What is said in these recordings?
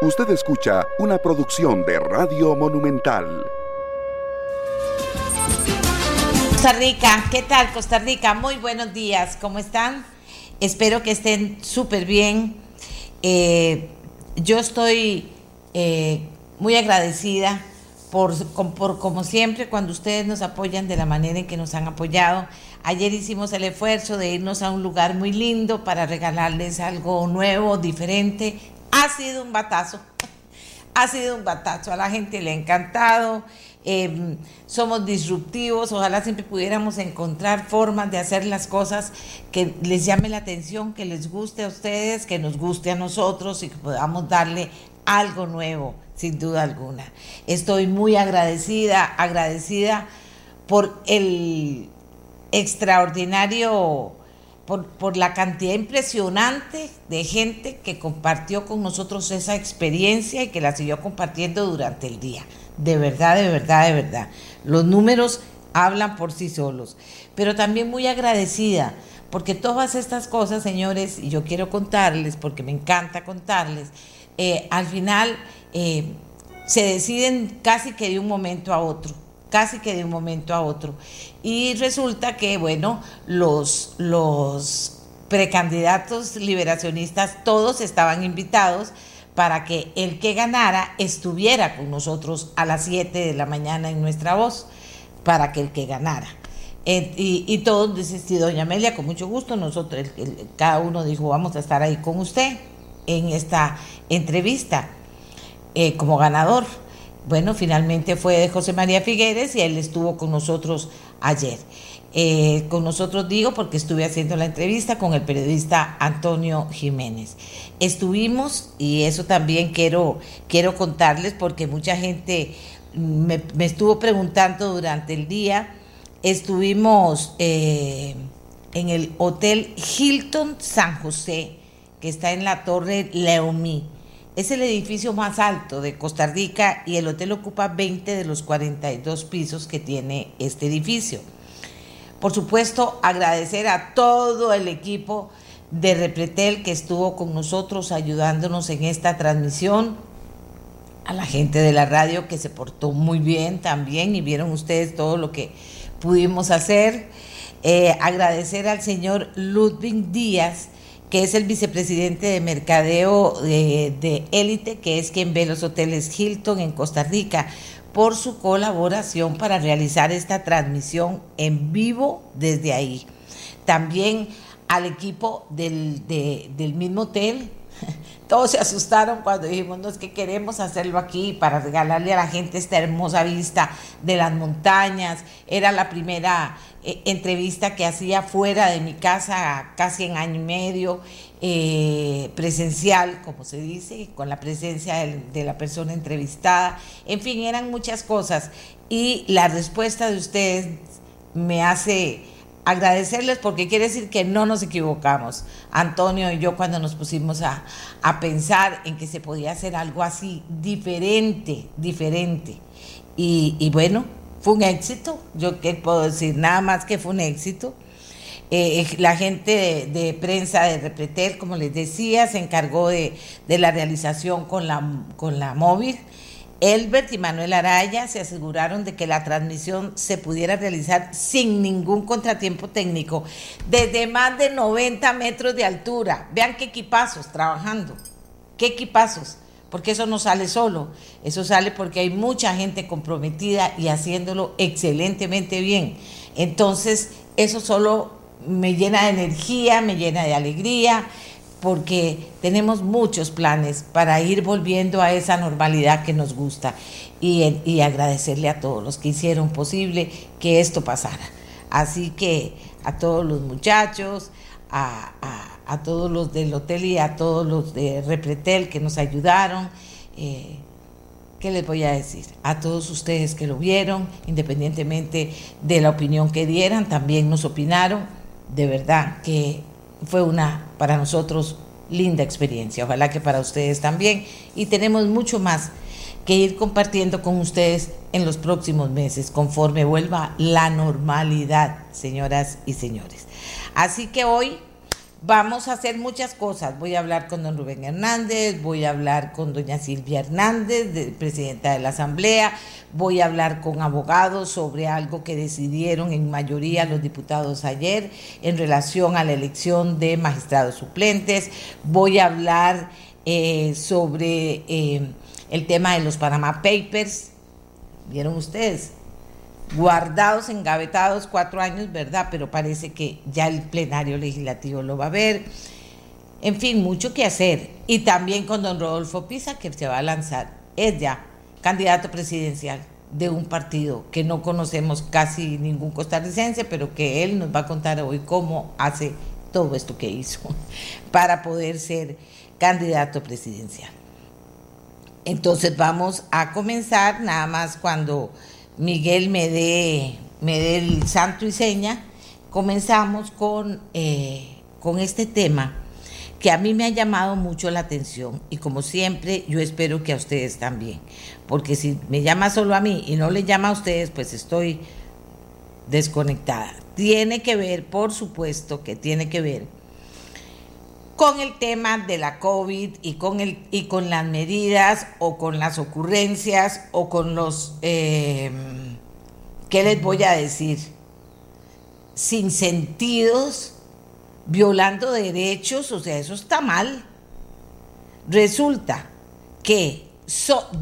Usted escucha una producción de Radio Monumental. Costa Rica, ¿qué tal Costa Rica? Muy buenos días, ¿cómo están? Espero que estén súper bien. Eh, yo estoy eh, muy agradecida por, por, como siempre, cuando ustedes nos apoyan de la manera en que nos han apoyado. Ayer hicimos el esfuerzo de irnos a un lugar muy lindo para regalarles algo nuevo, diferente. Ha sido un batazo, ha sido un batazo, a la gente le ha encantado. Em, somos disruptivos, ojalá siempre pudiéramos encontrar formas de hacer las cosas que les llame la atención, que les guste a ustedes, que nos guste a nosotros y que podamos darle algo nuevo, sin duda alguna. Estoy muy agradecida, agradecida por el extraordinario, por, la cantidad impresionante de gente que compartió con nosotros esa experiencia y que la siguió compartiendo durante el día. De verdad, de verdad, de verdad. Los números hablan por sí solos. Pero también muy agradecida, porque todas estas cosas, señores, y yo quiero contarles, porque me encanta contarles, eh, al final eh, se deciden casi que de un momento a otro, casi que de un momento a otro. Y resulta que, bueno, los, los precandidatos liberacionistas todos estaban invitados para que el que ganara estuviera con nosotros a las 7 de la mañana en nuestra voz, para que el que ganara. y, todos dicen, doña Amelia, con mucho gusto, nosotros, cada uno dijo, vamos a estar ahí con usted en esta entrevista eh, como ganador. Bueno, finalmente fue José María Figueres y él estuvo con nosotros ayer. Eh, con nosotros digo porque estuve haciendo la entrevista con el periodista Antonio Jiménez. Estuvimos, y eso también quiero, quiero contarles porque mucha gente me, estuvo preguntando durante el día, estuvimos eh, en el Hotel Hilton San José que está en la Torre Leomí. Es el edificio más alto de Costa Rica y el hotel ocupa 20 de los 42 pisos que tiene este edificio. Por supuesto, agradecer a todo el equipo de Repretel que estuvo con nosotros ayudándonos en esta transmisión, a la gente de la radio que se portó muy bien también y vieron ustedes todo lo que pudimos hacer. Eh, agradecer al señor Ludwig Díaz, que es el vicepresidente de mercadeo de élite, que es quien ve los hoteles Hilton en Costa Rica, por su colaboración para realizar esta transmisión en vivo desde ahí. También al equipo del, del mismo hotel, todos se asustaron cuando dijimos, no es que queremos hacerlo aquí para regalarle a la gente esta hermosa vista de las montañas. Era la primera eh, entrevista que hacía fuera de mi casa, casi en año y medio, eh, presencial, como se dice, con la presencia de la persona entrevistada. En fin, eran muchas cosas. Y la respuesta de ustedes me hace agradecerles porque quiere decir que no nos equivocamos. Antonio y yo cuando nos pusimos a, pensar en que se podía hacer algo así diferente, diferente. Y, bueno, fue un éxito. Yo qué puedo decir, nada más que fue un éxito. Eh, la gente de, prensa de Repretel, como les decía, se encargó de, la realización con la móvil Elbert y Manuel Araya se aseguraron de que la transmisión se pudiera realizar sin ningún contratiempo técnico, desde más de 90 metros de altura. Vean qué equipazos trabajando, qué equipazos, porque eso no sale solo, eso sale porque hay mucha gente comprometida y haciéndolo excelentemente bien. Entonces, eso solo me llena de energía, me llena de alegría porque tenemos muchos planes para ir volviendo a esa normalidad que nos gusta y, agradecerle a todos los que hicieron posible que esto pasara. Así que a todos los muchachos, a, todos los del hotel y a todos los de Repretel que nos ayudaron. Eh, ¿Qué les voy a decir? A todos ustedes que lo vieron, independientemente de la opinión que dieran, también nos opinaron. De verdad que fue una para nosotros linda experiencia, ojalá que para ustedes también. Y tenemos mucho más que ir compartiendo con ustedes en los próximos meses, conforme vuelva la normalidad, señoras y señores. Así que hoy Vamos a hacer muchas cosas. Voy a hablar con don Rubén Hernández, voy a hablar con doña Silvia Hernández, presidenta de la Asamblea, voy a hablar con abogados sobre algo que decidieron en mayoría los diputados ayer en relación a la elección de magistrados suplentes, voy a hablar eh, sobre eh, el tema de los Panama Papers. ¿Vieron ustedes? Guardados, engavetados cuatro años, ¿verdad? Pero parece que ya el plenario legislativo lo va a ver. En fin, mucho que hacer. Y también con don Rodolfo Pisa, que se va a lanzar. Es ya candidato presidencial de un partido que no conocemos casi ningún costarricense, pero que él nos va a contar hoy cómo hace todo esto que hizo para poder ser candidato presidencial. Entonces vamos a comenzar nada más cuando Miguel me dé, me el santo y seña, comenzamos con, eh, con este tema que a mí me ha llamado mucho la atención y como siempre yo espero que a ustedes también, porque si me llama solo a mí y no le llama a ustedes, pues estoy desconectada. Tiene que ver, por supuesto que tiene que ver con el tema de la COVID y con, el, y con las medidas o con las ocurrencias o con los, eh, ¿qué les voy a decir? Sin sentidos, violando derechos, o sea, eso está mal. Resulta que,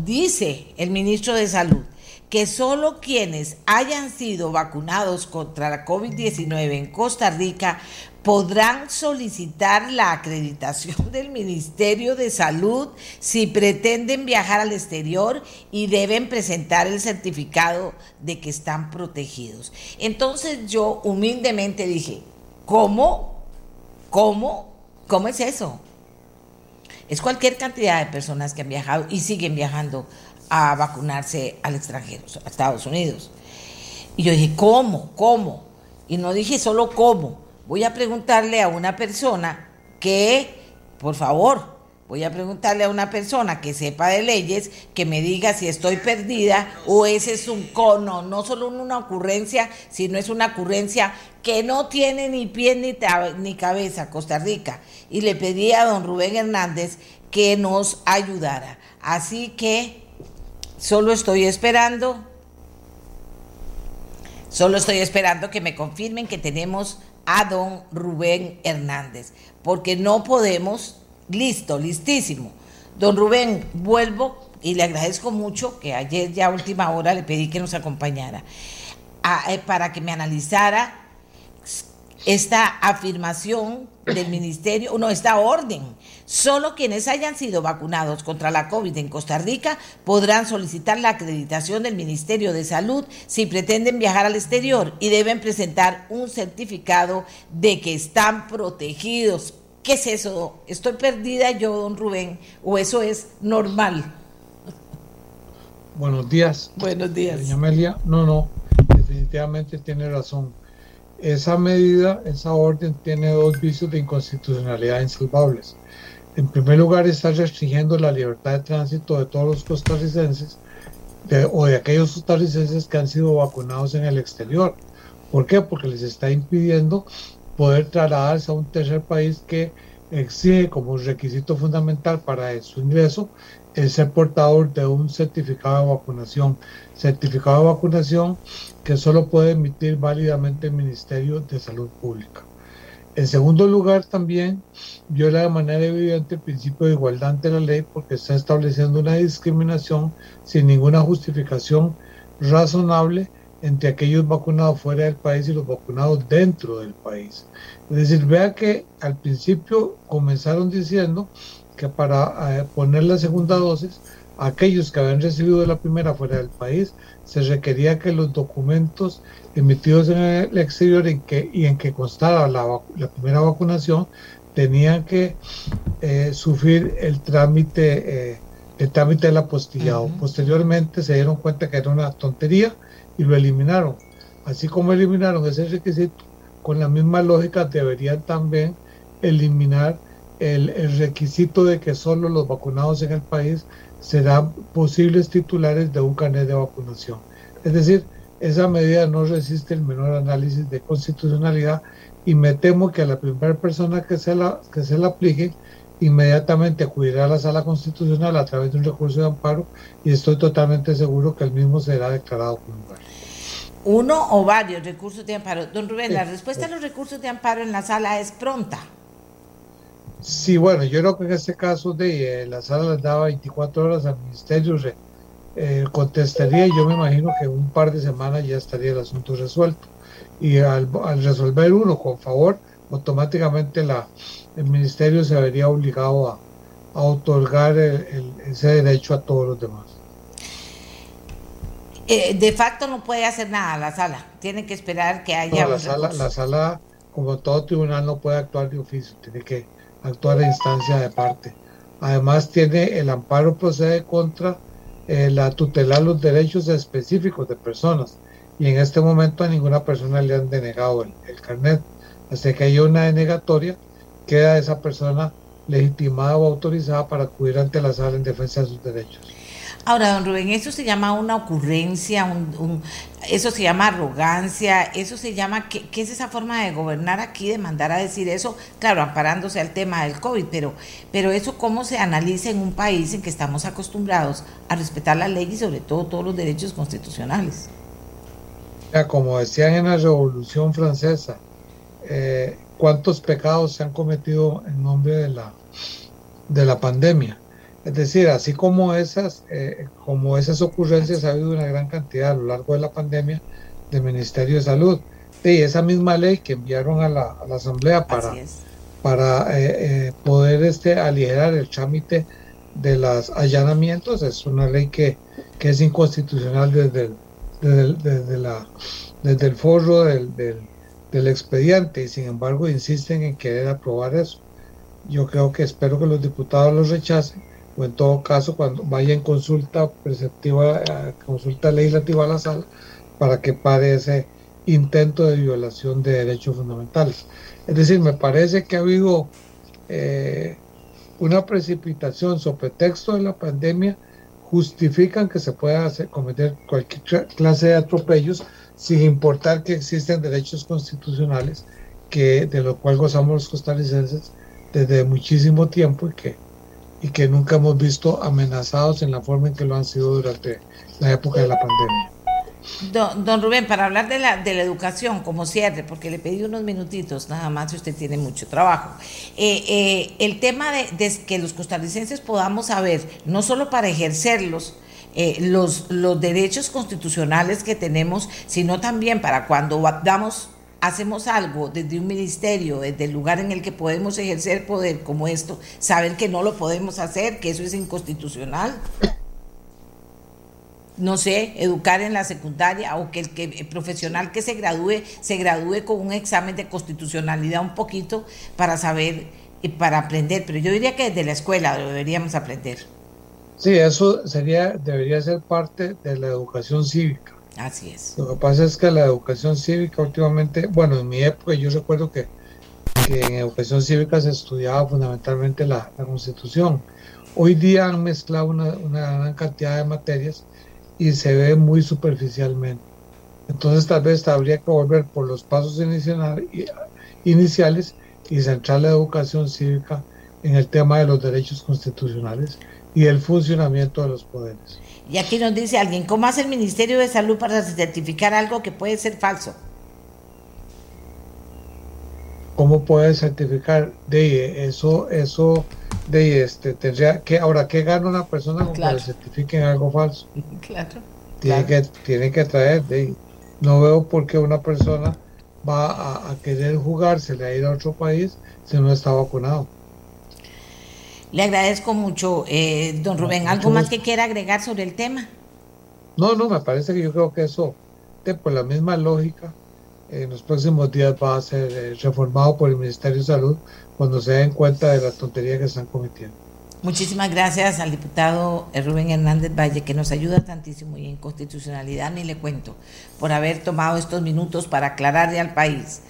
dice el ministro de Salud, que solo quienes hayan sido vacunados contra la COVID-19 en Costa Rica podrán solicitar la acreditación del Ministerio de Salud si pretenden viajar al exterior y deben presentar el certificado de que están protegidos. Entonces yo humildemente dije, ¿cómo? ¿Cómo? ¿Cómo es eso? Es cualquier cantidad de personas que han viajado y siguen viajando a vacunarse al extranjero, a Estados Unidos. Y yo dije, ¿cómo? ¿Cómo? Y no dije solo cómo, voy a preguntarle a una persona que, por favor, voy a preguntarle a una persona que sepa de leyes, que me diga si estoy perdida o ese es un cono, no solo una ocurrencia, sino es una ocurrencia que no tiene ni pie ni, ni cabeza, Costa Rica. Y le pedí a don Rubén Hernández que nos ayudara. Así que solo estoy esperando, solo estoy esperando que me confirmen que tenemos a don Rubén Hernández, porque no podemos, listo, listísimo. Don Rubén, vuelvo y le agradezco mucho que ayer ya a última hora le pedí que nos acompañara eh, para que me analizara esta afirmación del ministerio, no, esta orden. Solo quienes hayan sido vacunados contra la COVID en Costa Rica podrán solicitar la acreditación del Ministerio de Salud si pretenden viajar al exterior y deben presentar un certificado de que están protegidos. ¿Qué es eso? ¿Estoy perdida yo, don Rubén? ¿O eso es normal? Buenos días. Buenos días. Doña Amelia, no, no, definitivamente tiene razón esa medida, esa orden tiene dos vicios de inconstitucionalidad insalvables. En primer lugar, está restringiendo la libertad de tránsito de todos los costarricenses o de aquellos costarricenses que han sido vacunados en el exterior. ¿Por qué? Porque les está impidiendo poder trasladarse a un tercer país que exige como requisito fundamental para su ingreso el ser portador de un certificado de vacunación. Certificado de vacunación que solo puede emitir válidamente el Ministerio de Salud Pública. En segundo lugar, también viola de manera evidente el principio de igualdad ante la ley porque está estableciendo una discriminación sin ninguna justificación razonable entre aquellos vacunados fuera del país y los vacunados dentro del país. Es decir, vea que al principio comenzaron diciendo que para eh, poner la segunda dosis aquellos que habían recibido la primera fuera del país, se requería que los documentos emitidos en el exterior que, y en que constaba la, primera vacunación tenían que eh, sufrir el trámite, eh, el trámite del apostillado. Posteriormente se dieron cuenta que era una tontería y lo eliminaron. Así como eliminaron ese requisito, con la misma lógica deberían también eliminar el, el requisito de que solo los vacunados en el país serán posibles titulares de un carnet de vacunación. Es decir, esa medida no resiste el menor análisis de constitucionalidad y me temo que a la primera persona que se la, que se la aplique, inmediatamente acudirá a la sala constitucional a través de un recurso de amparo y estoy totalmente seguro que el mismo será declarado culpable. Uno o varios recursos de amparo. Don Rubén, la respuesta a los recursos de amparo en la sala es pronta. Sí, bueno, yo creo que en este caso de eh, la sala les daba 24 horas al ministerio, eh, contestaría y yo me imagino que en un par de semanas ya estaría el asunto resuelto. Y al, resolver uno con favor, automáticamente la, el ministerio se vería obligado a, otorgar ese derecho a todos los demás. Eh, de facto no puede hacer nada la sala, tiene que esperar que haya... la, sala, la sala, como todo tribunal, no puede actuar de oficio, tiene que actuar a instancia de parte. Además tiene el amparo procede contra eh, la tutelar los derechos específicos de personas y en este momento a ninguna persona le han denegado el, el carnet. Hasta que haya una denegatoria, queda esa persona legitimada o autorizada para acudir ante la sala en defensa de sus derechos. Ahora, don Rubén, eso se llama una ocurrencia, eso se llama arrogancia, eso se llama, ¿qué, es esa forma de gobernar aquí, de mandar a decir eso? Claro, amparándose al tema del COVID, pero, pero eso cómo se analiza en un país en que estamos acostumbrados a respetar la ley y sobre todo todos los derechos constitucionales. Ya, como decían en la Revolución Francesa, eh, ¿cuántos pecados se han cometido en nombre de la, de la pandemia? Es decir, así como esas, eh, como esas ocurrencias ha habido una gran cantidad a lo largo de la pandemia del Ministerio de Salud. Y esa misma ley que enviaron a la, Asamblea para, para eh, eh, poder este, aligerar el trámite de los allanamientos es una ley que, es inconstitucional desde el, desde, la, desde el forro del, del expediente y sin embargo insisten en querer aprobar eso. Yo creo que espero que los diputados lo rechacen o en todo caso cuando vaya en consulta preceptiva, eh, consulta legislativa a la sala, para que pare ese intento de violación de derechos fundamentales. Es decir, me parece que ha habido eh, una precipitación sobre texto de la pandemia, justifican que se pueda cometer cualquier clase de atropellos sin importar que existen derechos constitucionales que de lo cual gozamos los costarricenses desde muchísimo tiempo y que y que nunca hemos visto amenazados en la forma en que lo han sido durante la época de la pandemia. Don, Rubén, para hablar de la, de la educación como cierre, porque le pedí unos minutitos nada más y usted tiene mucho trabajo, eh, eh, el tema de, que los costarricenses podamos saber, no solo para ejercerlos, eh, los, los derechos constitucionales que tenemos, sino también para cuando damos hacemos algo desde un ministerio, desde el lugar en el que podemos ejercer poder como esto, saber que no lo podemos hacer, que eso es inconstitucional. No sé, educar en la secundaria o que el, que profesional que se gradúe se gradúe con un examen de constitucionalidad un poquito para saber y para aprender, pero yo diría que desde la escuela deberíamos aprender. Sí, eso sería debería ser parte de la educación cívica Así es. Lo que pasa es que la educación cívica últimamente, bueno, en mi época yo recuerdo que, en educación cívica se estudiaba fundamentalmente la, constitución. Hoy día han mezclado una, gran cantidad de materias y se ve muy superficialmente. Entonces tal vez habría que volver por los pasos iniciales y centrar la educación cívica en el tema de los derechos constitucionales y el funcionamiento de los poderes. Y aquí nos dice alguien, ¿cómo hace el Ministerio de Salud para certificar algo que puede ser falso? ¿Cómo puede certificar? De eso, eso, de este, tendría que, ahora, ¿qué gana una persona con que le certifiquen algo falso? Claro. Tiene, Que, tiene que traer, de, no veo por qué una persona va a, a querer jugársele a ir a otro país si no está vacunado. Le agradezco mucho, eh, don Rubén. ¿Algo más que quiera agregar sobre el tema? No, no, me parece que yo creo que eso, por la misma lógica, en los próximos días va a ser eh, reformado por el Ministerio de Salud cuando se den cuenta de la tontería que están cometiendo. Muchísimas gracias al diputado eh, Rubén Hernández Valle, que nos ayuda tantísimo y en constitucionalidad ni le cuento, por haber tomado estos minutos para aclararle al país.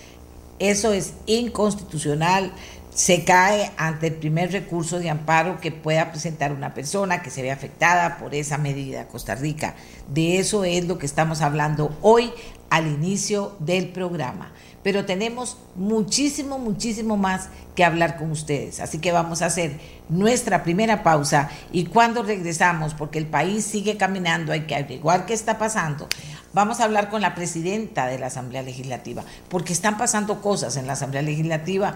Eso es inconstitucional se cae ante el primer recurso de amparo que pueda presentar una persona que se ve afectada por esa medida, Costa Rica. De eso es lo que estamos hablando hoy al inicio del programa. Pero tenemos muchísimo, muchísimo más que hablar con ustedes. Así que vamos a hacer nuestra primera pausa y cuando regresamos, porque el país sigue caminando, hay que averiguar qué está pasando. Vamos a hablar con la presidenta de la Asamblea Legislativa, porque están pasando cosas en la Asamblea Legislativa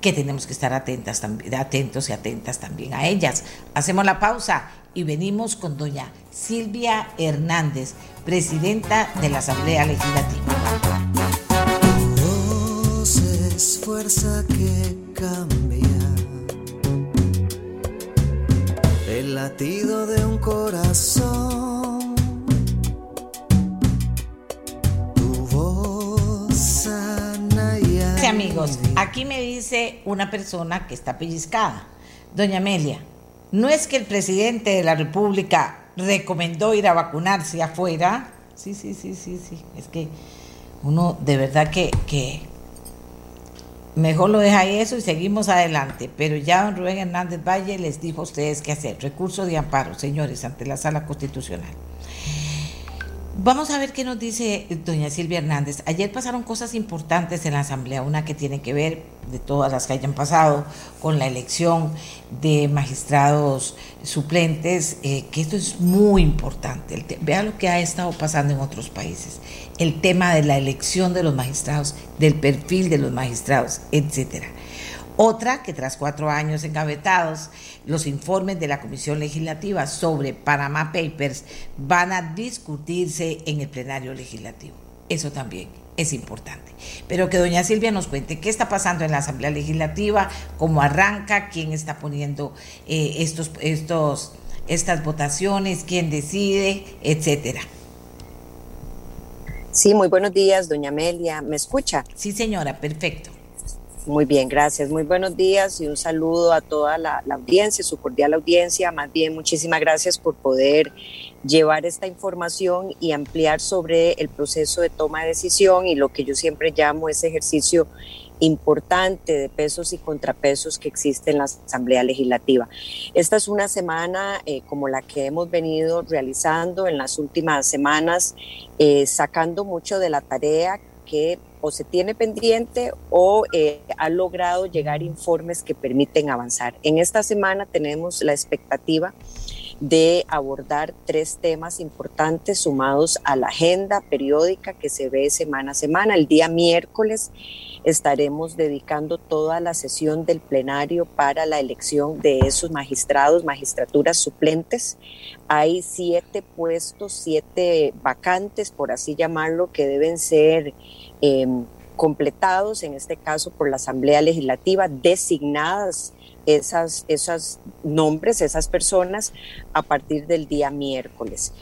que tenemos que estar atentos y atentas también a ellas. Hacemos la pausa y venimos con doña Silvia Hernández, presidenta de la Asamblea Legislativa. es fuerza que cambia el latido de un corazón. Amigos, aquí me dice una persona que está pellizcada, doña Amelia. No es que el presidente de la República recomendó ir a vacunarse afuera. Sí, sí, sí, sí, sí. Es que uno de verdad que, que mejor lo deja ahí eso y seguimos adelante. Pero ya don Rubén Hernández Valle les dijo a ustedes qué hacer. Recurso de amparo, señores, ante la sala constitucional. Vamos a ver qué nos dice doña Silvia Hernández. Ayer pasaron cosas importantes en la Asamblea, una que tiene que ver, de todas las que hayan pasado, con la elección de magistrados suplentes, eh, que esto es muy importante. vea lo que ha estado pasando en otros países. El tema de la elección de los magistrados, del perfil de los magistrados, etcétera. Otra que tras cuatro años engavetados, los informes de la Comisión Legislativa sobre Panama Papers van a discutirse en el plenario legislativo. Eso también es importante. Pero que doña Silvia nos cuente qué está pasando en la Asamblea Legislativa, cómo arranca, quién está poniendo eh, estos, estos, estas votaciones, quién decide, etcétera. Sí, muy buenos días, doña Amelia. ¿Me escucha? Sí, señora, perfecto. Muy bien, gracias. Muy buenos días y un saludo a toda la, audiencia, su cordial audiencia. Más bien, muchísimas gracias por poder llevar esta información y ampliar sobre el proceso de toma de decisión y lo que yo siempre llamo ese ejercicio importante de pesos y contrapesos que existe en la Asamblea Legislativa. Esta es una semana eh, como la que hemos venido realizando en las últimas semanas, eh, sacando mucho de la tarea que se tiene pendiente o eh, ha logrado llegar informes que permiten avanzar. En esta semana tenemos la expectativa de abordar tres temas importantes sumados a la agenda periódica que se ve semana a semana. El día miércoles estaremos dedicando toda la sesión del plenario para la elección de esos magistrados, magistraturas suplentes. Hay siete puestos, siete vacantes, por así llamarlo, que deben ser Em, completados, en este caso por la Asamblea Legislativa, designadas esas, esos nombres, esas personas, a partir del día miércoles.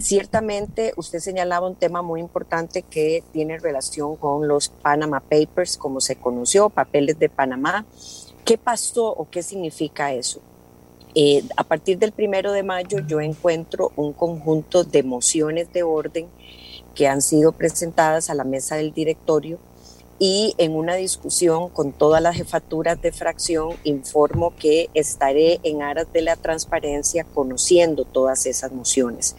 Ciertamente, usted señalaba un tema muy importante que tiene relación con los Panama Papers, como se conoció, papeles de Panamá. ¿Qué pasó o qué significa eso? Eh, a partir del primero de mayo yo encuentro un conjunto de mociones de orden que han sido presentadas a la mesa del directorio y en una discusión con todas las jefaturas de fracción informo que estaré en aras de la transparencia conociendo todas esas mociones.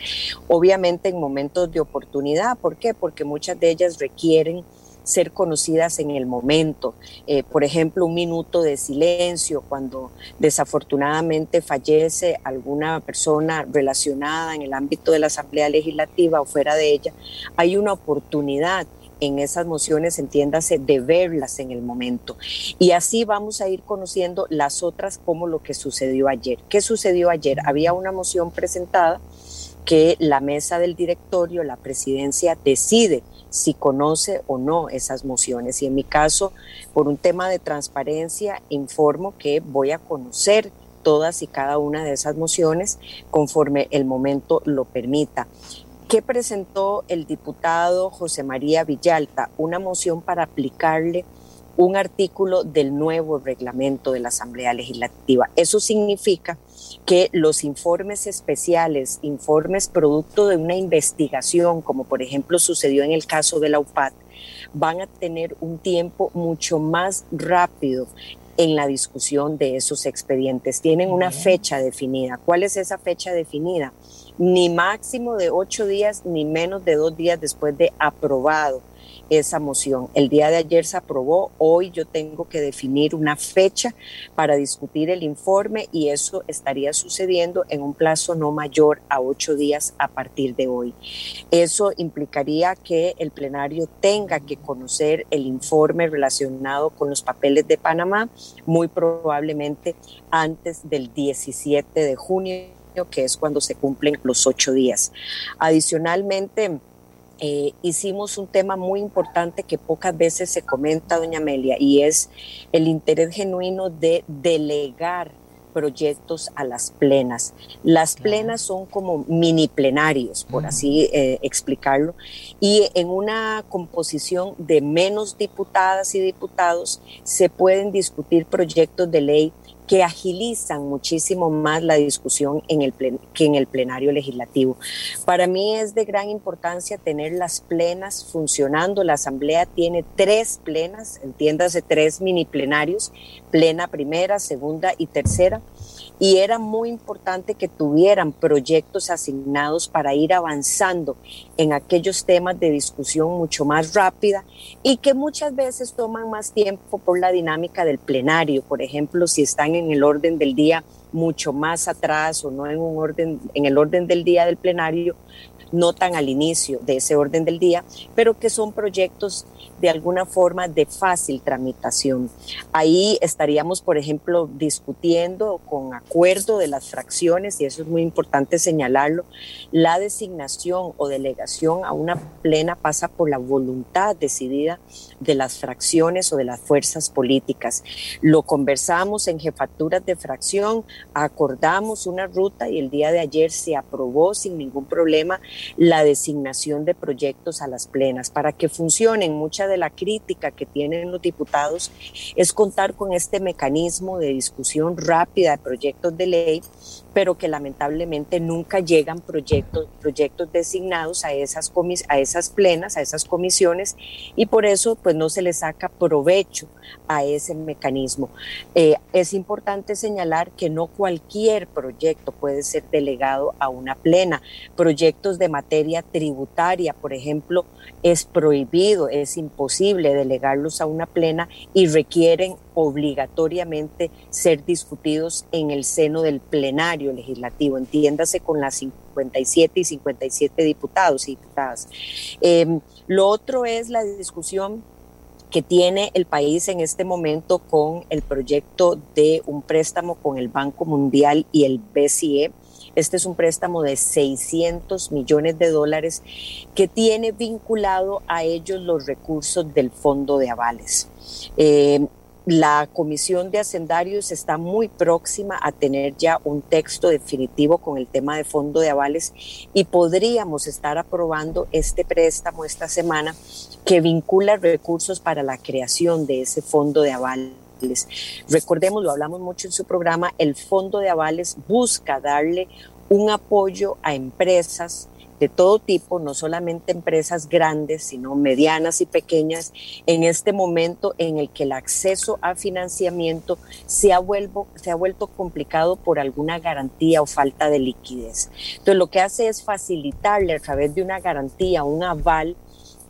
Obviamente en momentos de oportunidad, ¿por qué? Porque muchas de ellas requieren ser conocidas en el momento. Eh, por ejemplo, un minuto de silencio cuando desafortunadamente fallece alguna persona relacionada en el ámbito de la Asamblea Legislativa o fuera de ella, hay una oportunidad en esas mociones, entiéndase, de verlas en el momento. Y así vamos a ir conociendo las otras como lo que sucedió ayer. ¿Qué sucedió ayer? Había una moción presentada que la mesa del directorio, la presidencia, decide si conoce o no esas mociones. Y en mi caso, por un tema de transparencia, informo que voy a conocer todas y cada una de esas mociones conforme el momento lo permita. ¿Qué presentó el diputado José María Villalta? Una moción para aplicarle un artículo del nuevo reglamento de la Asamblea Legislativa. Eso significa que los informes especiales, informes producto de una investigación, como por ejemplo sucedió en el caso de la UPAD, van a tener un tiempo mucho más rápido en la discusión de esos expedientes. Tienen una fecha definida. ¿Cuál es esa fecha definida? Ni máximo de ocho días ni menos de dos días después de aprobado esa moción. El día de ayer se aprobó, hoy yo tengo que definir una fecha para discutir el informe y eso estaría sucediendo en un plazo no mayor a ocho días a partir de hoy. Eso implicaría que el plenario tenga que conocer el informe relacionado con los papeles de Panamá, muy probablemente antes del 17 de junio que es cuando se cumplen los ocho días. Adicionalmente, eh, hicimos un tema muy importante que pocas veces se comenta, doña Amelia, y es el interés genuino de delegar proyectos a las plenas. Las plenas son como mini plenarios, por así eh, explicarlo, y en una composición de menos diputadas y diputados se pueden discutir proyectos de ley que agilizan muchísimo más la discusión en el que en el plenario legislativo. Para mí es de gran importancia tener las plenas funcionando. La Asamblea tiene tres plenas, entiéndase, tres mini plenarios, plena primera, segunda y tercera y era muy importante que tuvieran proyectos asignados para ir avanzando en aquellos temas de discusión mucho más rápida y que muchas veces toman más tiempo por la dinámica del plenario, por ejemplo, si están en el orden del día mucho más atrás o no en un orden en el orden del día del plenario, no tan al inicio de ese orden del día, pero que son proyectos de alguna forma de fácil tramitación. Ahí estaríamos, por ejemplo, discutiendo con acuerdo de las fracciones, y eso es muy importante señalarlo, la designación o delegación a una plena pasa por la voluntad decidida de las fracciones o de las fuerzas políticas. Lo conversamos en jefaturas de fracción, acordamos una ruta y el día de ayer se aprobó sin ningún problema la designación de proyectos a las plenas. Para que funcionen, mucha de la crítica que tienen los diputados es contar con este mecanismo de discusión rápida de proyectos de ley pero que lamentablemente nunca llegan proyectos, proyectos designados a esas, comis a esas plenas, a esas comisiones, y por eso pues no se le saca provecho a ese mecanismo. Eh, es importante señalar que no cualquier proyecto puede ser delegado a una plena. Proyectos de materia tributaria, por ejemplo, es prohibido, es imposible delegarlos a una plena y requieren obligatoriamente ser discutidos en el seno del plenario legislativo, entiéndase con las 57 y 57 diputados y diputadas. Em, lo otro es la discusión que tiene el país en este momento con el proyecto de un préstamo con el Banco Mundial y el BCE. Este es un préstamo de 600 millones de dólares que tiene vinculado a ellos los recursos del Fondo de Avales. Em, la Comisión de Hacendarios está muy próxima a tener ya un texto definitivo con el tema de fondo de avales y podríamos estar aprobando este préstamo esta semana que vincula recursos para la creación de ese fondo de avales. Recordemos, lo hablamos mucho en su programa, el fondo de avales busca darle un apoyo a empresas de todo tipo, no solamente empresas grandes, sino medianas y pequeñas, en este momento en el que el acceso a financiamiento se ha, vuelvo, se ha vuelto complicado por alguna garantía o falta de liquidez. Entonces, lo que hace es facilitarle a través de una garantía, un aval,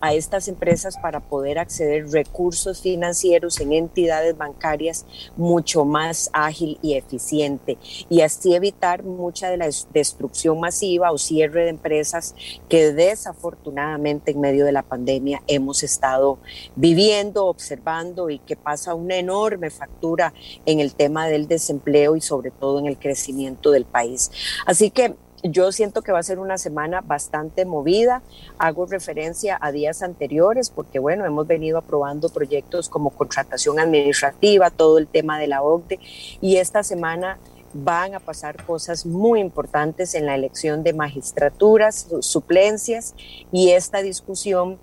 a estas empresas para poder acceder recursos financieros en entidades bancarias mucho más ágil y eficiente y así evitar mucha de la destrucción masiva o cierre de empresas que desafortunadamente en medio de la pandemia hemos estado viviendo, observando y que pasa una enorme factura en el tema del desempleo y sobre todo en el crecimiento del país. Así que yo siento que va a ser una semana bastante movida. Hago referencia a días anteriores porque, bueno, hemos venido aprobando proyectos como contratación administrativa, todo el tema de la OCDE y esta semana van a pasar cosas muy importantes en la elección de magistraturas, suplencias y esta discusión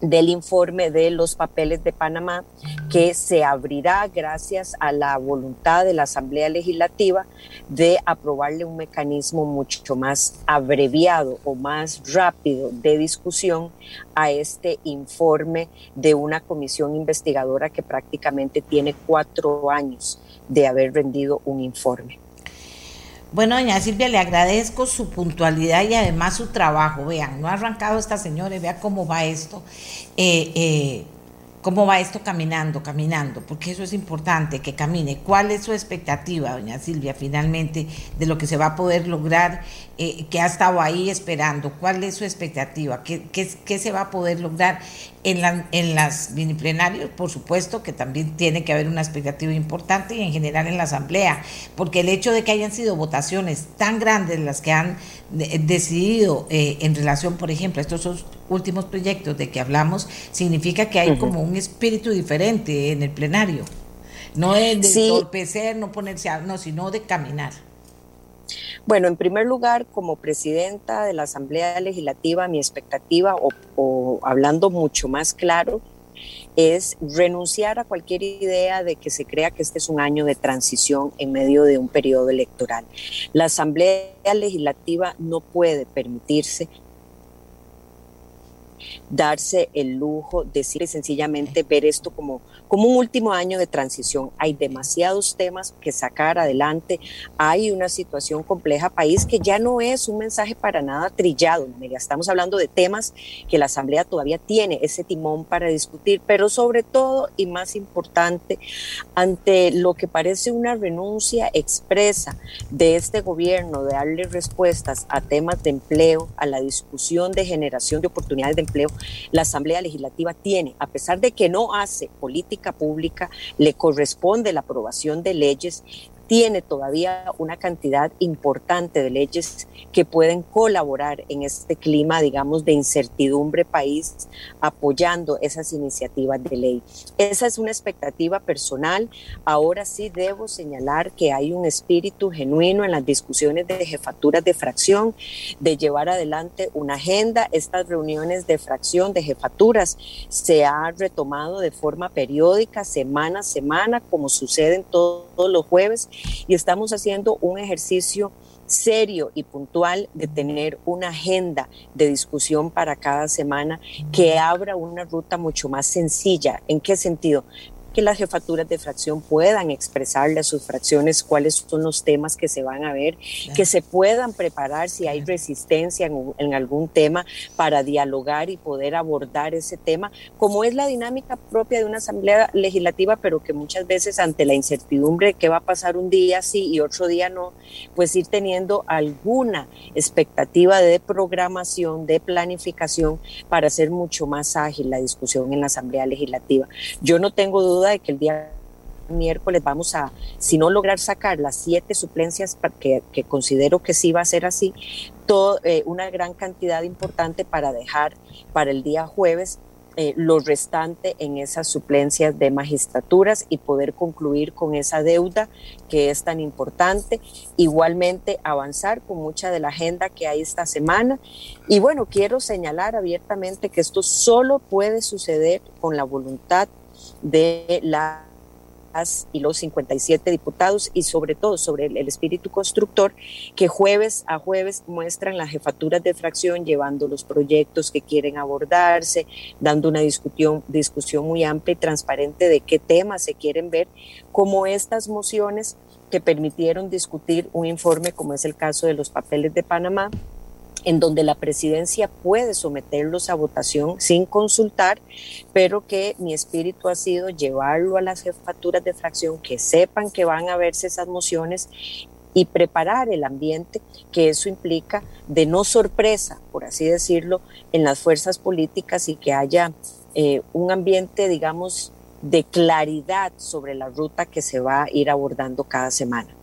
del informe de los papeles de Panamá, que se abrirá gracias a la voluntad de la Asamblea Legislativa de aprobarle un mecanismo mucho más abreviado o más rápido de discusión a este informe de una comisión investigadora que prácticamente tiene cuatro años de haber rendido un informe. Bueno, doña Silvia, le agradezco su puntualidad y además su trabajo. Vean, no ha arrancado esta señora, vea cómo va esto. Eh, eh, cómo va esto caminando, caminando, porque eso es importante, que camine. ¿Cuál es su expectativa, doña Silvia, finalmente, de lo que se va a poder lograr, eh, que ha estado ahí esperando? ¿Cuál es su expectativa? ¿Qué, qué, se va a poder lograr en, la, en las mini plenarios? Por supuesto que también tiene que haber una expectativa importante y en general en la Asamblea, porque el hecho de que hayan sido votaciones tan grandes las que han decidido eh, en relación, por ejemplo, a estos últimos proyectos de que hablamos, significa que hay como un espíritu diferente en el plenario. No es de entorpecer, no ponerse a, no, sino de caminar. Bueno, en primer lugar, como presidenta de la Asamblea Legislativa, mi expectativa, o hablando mucho más claro, es renunciar a cualquier idea de que se crea que este es un año de transición en medio de un periodo electoral. La Asamblea Legislativa no puede permitirse darse el lujo de y sencillamente ver esto como, como un último año de transición. Hay demasiados temas que sacar adelante, hay una situación compleja país que ya no es un mensaje para nada trillado. Estamos hablando de temas que la Asamblea todavía tiene ese timón para discutir, pero sobre todo y más importante, ante lo que parece una renuncia expresa de este gobierno de darle respuestas a temas de empleo, a la discusión de generación de oportunidades de empleo, la Asamblea Legislativa tiene, a pesar de que no hace política pública, le corresponde la aprobación de leyes tiene todavía una cantidad importante de leyes que pueden colaborar en este clima, digamos, de incertidumbre país, apoyando esas iniciativas de ley. Esa es una expectativa personal. Ahora sí debo señalar que hay un espíritu genuino en las discusiones de jefaturas de fracción, de llevar adelante una agenda. Estas reuniones de fracción, de jefaturas, se ha retomado de forma periódica, semana a semana, como sucede en todos los jueves y estamos haciendo un ejercicio serio y puntual de tener una agenda de discusión para cada semana que abra una ruta mucho más sencilla. ¿En qué sentido? Que las jefaturas de fracción puedan expresarle a sus fracciones cuáles son los temas que se van a ver, que se puedan preparar si hay resistencia en, algún tema para dialogar y poder abordar ese tema, como es la dinámica propia de una asamblea legislativa, pero que muchas veces ante la incertidumbre de qué va a pasar un día sí y otro día no, pues ir teniendo alguna expectativa de programación, de planificación para hacer mucho más ágil la discusión en la asamblea legislativa. Yo no tengo duda de que el día miércoles vamos a, si no lograr sacar las siete suplencias que, considero que sí va a ser así, todo, eh, una gran cantidad importante para dejar para el día jueves eh, lo restante en esas suplencias de magistraturas y poder concluir con esa deuda que es tan importante. Igualmente avanzar con mucha de la agenda que hay esta semana. Y bueno, quiero señalar abiertamente que esto solo puede suceder con la voluntad de las y los 57 diputados y sobre todo sobre el, espíritu constructor que jueves a jueves muestran las jefaturas de fracción llevando los proyectos que quieren abordarse, dando una discusión, discusión muy amplia y transparente de qué temas se quieren ver, como estas mociones que permitieron discutir un informe como es el caso de los papeles de Panamá, en donde la presidencia puede someterlos a votación sin consultar, pero que mi espíritu ha sido llevarlo a las jefaturas de fracción, que sepan que van a verse esas mociones y preparar el ambiente que eso implica de no sorpresa, por así decirlo, en las fuerzas políticas y que haya eh, un ambiente, digamos, de claridad sobre la ruta que se va a ir abordando cada semana.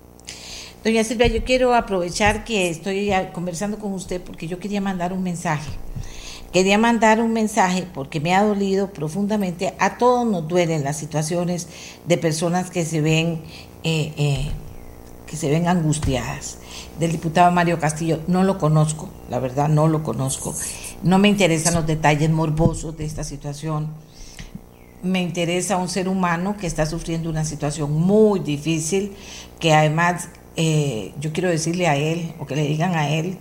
Doña Silvia, yo quiero aprovechar que estoy conversando con usted porque yo quería mandar un mensaje. Quería mandar un mensaje porque me ha dolido profundamente. A todos nos duelen las situaciones de personas que se ven, eh, eh, que se ven angustiadas. Del diputado Mario Castillo no lo conozco, la verdad no lo conozco. No me interesan los detalles morbosos de esta situación. Me interesa un ser humano que está sufriendo una situación muy difícil, que además eh, yo quiero decirle a él, o que le digan a él,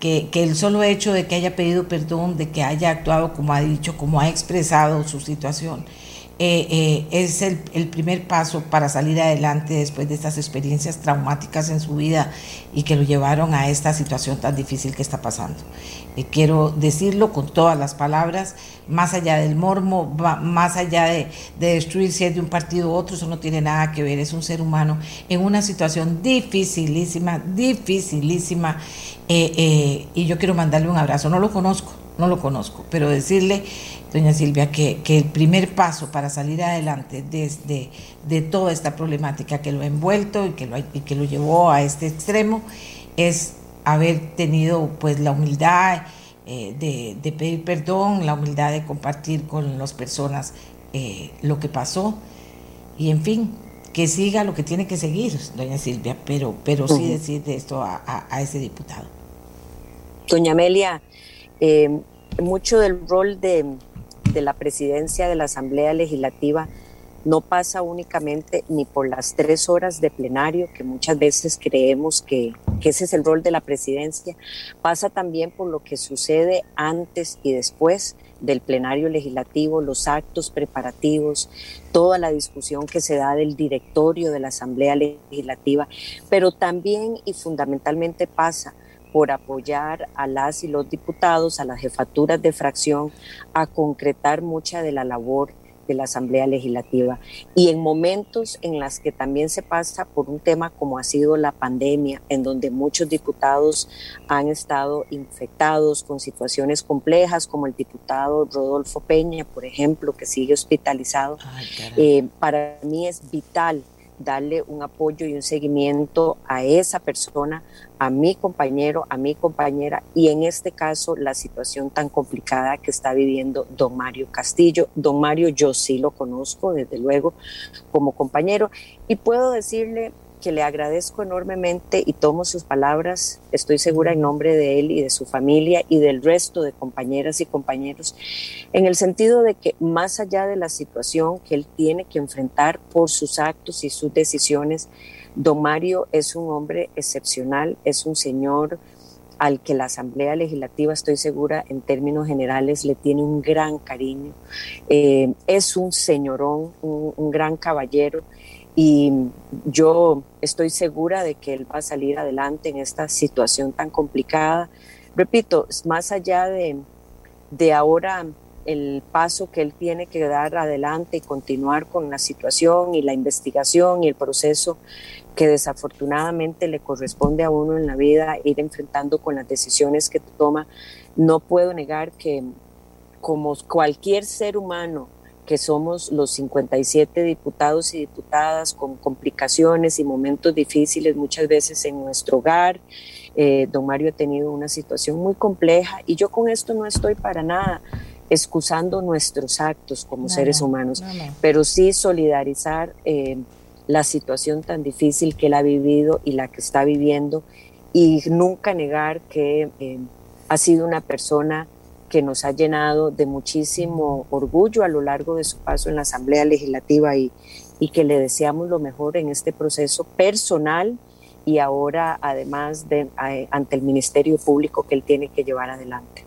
que, que, el solo hecho de que haya pedido perdón, de que haya actuado como ha dicho, como ha expresado su situación, eh, eh, es el, el, primer paso para salir adelante después de estas experiencias traumáticas en su vida y que lo llevaron a esta situación tan difícil que está pasando. Eh, quiero decirlo con todas las palabras, más allá del mormo, más allá de, de destruir si es de un partido u otro, eso no tiene nada que ver, es un ser humano en una situación dificilísima, dificilísima, y yo quiero mandarle un abrazo, no lo conozco, no lo conozco, pero decirle doña Silvia, que, que, el primer paso para salir adelante desde de toda esta problemática que lo ha envuelto y que lo, y que lo llevó a este extremo es haber tenido pues la humildad eh, de, de, pedir perdón, la humildad de compartir con las personas eh, lo que pasó y en fin, que siga lo que tiene que seguir, doña Silvia, pero, pero sí decir de esto a, a, a, ese diputado. Doña Amelia, eh, mucho del rol de, de la presidencia de la Asamblea Legislativa no pasa únicamente ni por las tres horas de plenario, que muchas veces creemos que, que, ese es el rol de la presidencia, pasa también por lo que sucede antes y después del plenario legislativo, los actos preparativos, toda la discusión que se da del directorio de la Asamblea Legislativa, pero también y fundamentalmente pasa por apoyar a las y los diputados, a las jefaturas de fracción, a concretar mucha de la labor de la Asamblea Legislativa y en momentos en las que también se pasa por un tema como ha sido la pandemia, en donde muchos diputados han estado infectados con situaciones complejas, como el diputado Rodolfo Peña, por ejemplo, que sigue hospitalizado. Ay, eh, para mí es vital darle un apoyo y un seguimiento a esa persona, a mi compañero, a mi compañera y en este caso la situación tan complicada que está viviendo don Mario Castillo. Don Mario yo sí lo conozco desde luego como compañero y puedo decirle que le agradezco enormemente y tomo sus palabras, estoy segura en nombre de él y de su familia y del resto de compañeras y compañeros, en el sentido de que más allá de la situación que él tiene que enfrentar por sus actos y sus decisiones, don Mario es un hombre excepcional, es un señor al que la Asamblea Legislativa, estoy segura, en términos generales, le tiene un gran cariño. Eh, es un señorón, un, un gran caballero y yo estoy segura de que él va a salir adelante en esta situación tan complicada. Repito, más allá de, de ahora el paso que él tiene que dar adelante y continuar con la situación y la investigación y el proceso que desafortunadamente le corresponde a uno en la vida ir enfrentando con las decisiones que toma, no puedo negar que como cualquier ser humano que somos los 57 diputados y diputadas con complicaciones y momentos difíciles muchas veces en nuestro hogar. Eh, don Mario ha tenido una situación muy compleja y yo con esto no estoy para nada excusando nuestros actos como no, seres humanos, no, no, pero sí solidarizar eh, la situación tan difícil que él ha vivido y la que está viviendo y nunca negar que eh, ha sido una persona que nos ha llenado de muchísimo orgullo a lo largo de su paso en la Asamblea Legislativa y, y que le deseamos lo mejor en este proceso personal y ahora además de, ante el Ministerio Público que él tiene que llevar adelante.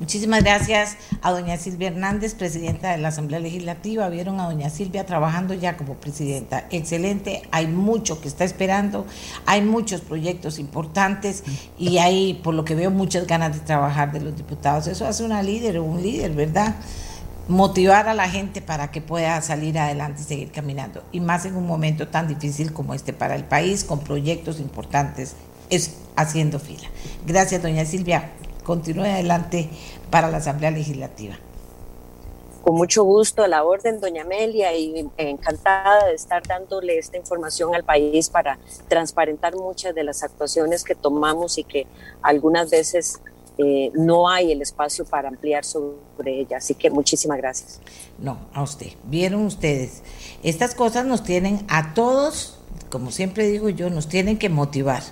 Muchísimas gracias a doña Silvia Hernández, presidenta de la Asamblea Legislativa. Vieron a doña Silvia trabajando ya como presidenta. Excelente, hay mucho que está esperando, hay muchos proyectos importantes y hay, por lo que veo, muchas ganas de trabajar de los diputados. Eso hace una líder o un líder, ¿verdad? Motivar a la gente para que pueda salir adelante y seguir caminando. Y más en un momento tan difícil como este para el país, con proyectos importantes, es haciendo fila. Gracias, doña Silvia continúe adelante para la Asamblea Legislativa. Con mucho gusto, a la orden, doña Amelia, y encantada de estar dándole esta información al país para transparentar muchas de las actuaciones que tomamos y que algunas veces eh, no hay el espacio para ampliar sobre ella. Así que muchísimas gracias. No, a usted. Vieron ustedes, estas cosas nos tienen a todos, como siempre digo yo, nos tienen que motivar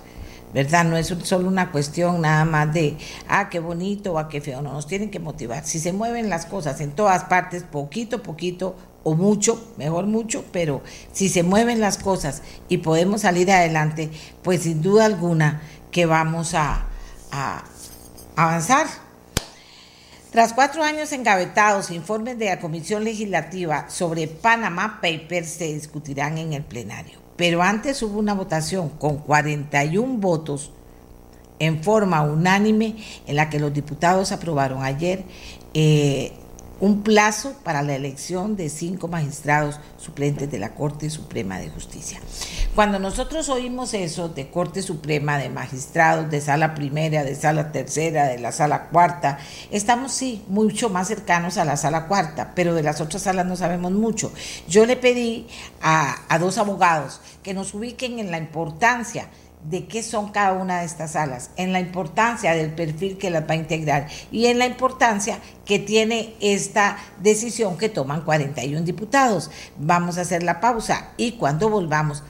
¿verdad? No es solo una cuestión nada más de, ah, qué bonito o ah, qué feo, no, nos tienen que motivar. Si se mueven las cosas en todas partes, poquito, poquito o mucho, mejor mucho, pero si se mueven las cosas y podemos salir adelante, pues sin duda alguna que vamos a, a avanzar. Tras cuatro años engavetados, informes de la Comisión Legislativa sobre Panama Papers se discutirán en el plenario. Pero antes hubo una votación con 41 votos en forma unánime en la que los diputados aprobaron ayer eh, un plazo para la elección de cinco magistrados suplentes de la Corte Suprema de Justicia. Cuando nosotros oímos eso de Corte Suprema, de magistrados, de sala primera, de sala tercera, de la sala cuarta, estamos sí mucho más cercanos a la sala cuarta, pero de las otras salas no sabemos mucho. Yo le pedí a, a dos abogados que nos ubiquen en la importancia de qué son cada una de estas salas, en la importancia del perfil que las va a integrar y en la importancia que tiene esta decisión que toman 41 diputados. Vamos a hacer la pausa y cuando volvamos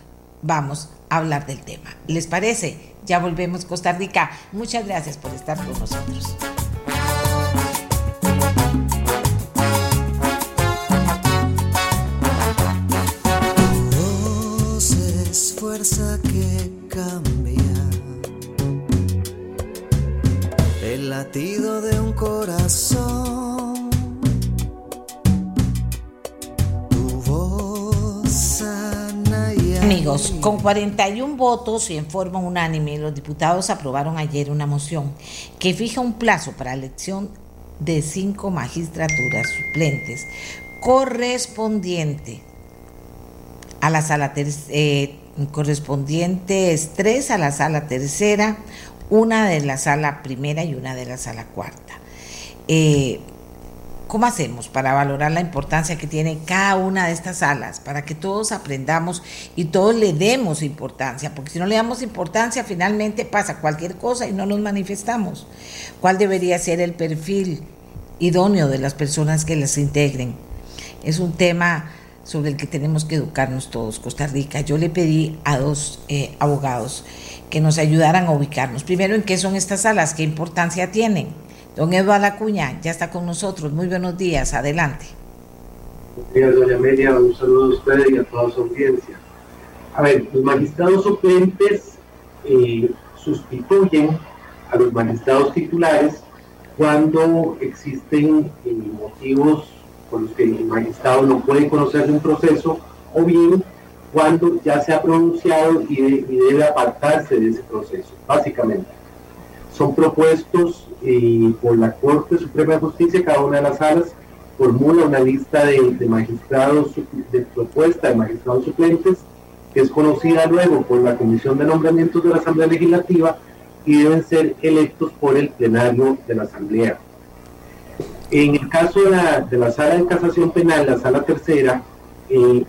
vamos a hablar del tema. ¿Les parece? Ya volvemos Costa Rica. Muchas gracias por estar con nosotros. Latido de un corazón. Tu voz Amigos, con 41 votos y en forma unánime, los diputados aprobaron ayer una moción que fija un plazo para elección de cinco magistraturas suplentes correspondiente a la sala eh, correspondientes tres a la sala tercera, una de la sala primera y una de la sala cuarta. Eh, ¿Cómo hacemos para valorar la importancia que tiene cada una de estas salas? Para que todos aprendamos y todos le demos importancia, porque si no le damos importancia, finalmente pasa cualquier cosa y no nos manifestamos. ¿Cuál debería ser el perfil idóneo de las personas que las integren? Es un tema sobre el que tenemos que educarnos todos, Costa Rica. Yo le pedí a dos eh, abogados que nos ayudaran a ubicarnos. Primero, ¿en qué son estas salas? ¿Qué importancia tienen? Don Eduardo Acuña ya está con nosotros. Muy buenos días, adelante. Buenos días, doña Amelia. Un saludo a usted y a toda su audiencia. A ver, los magistrados suplentes eh, sustituyen a los magistrados titulares cuando existen eh, motivos por los que el magistrado no puede conocer de un proceso, o bien cuando ya se ha pronunciado y, debe apartarse de ese proceso, básicamente. Son propuestos eh, por la Corte Suprema de Justicia, cada una de las salas formula una lista de, magistrados, de propuesta de magistrados suplentes, que es conocida luego por la Comisión de Nombramientos de la Asamblea Legislativa y deben ser electos por el plenario de la Asamblea. En el caso de la, sala de casación penal, la sala tercera, eh,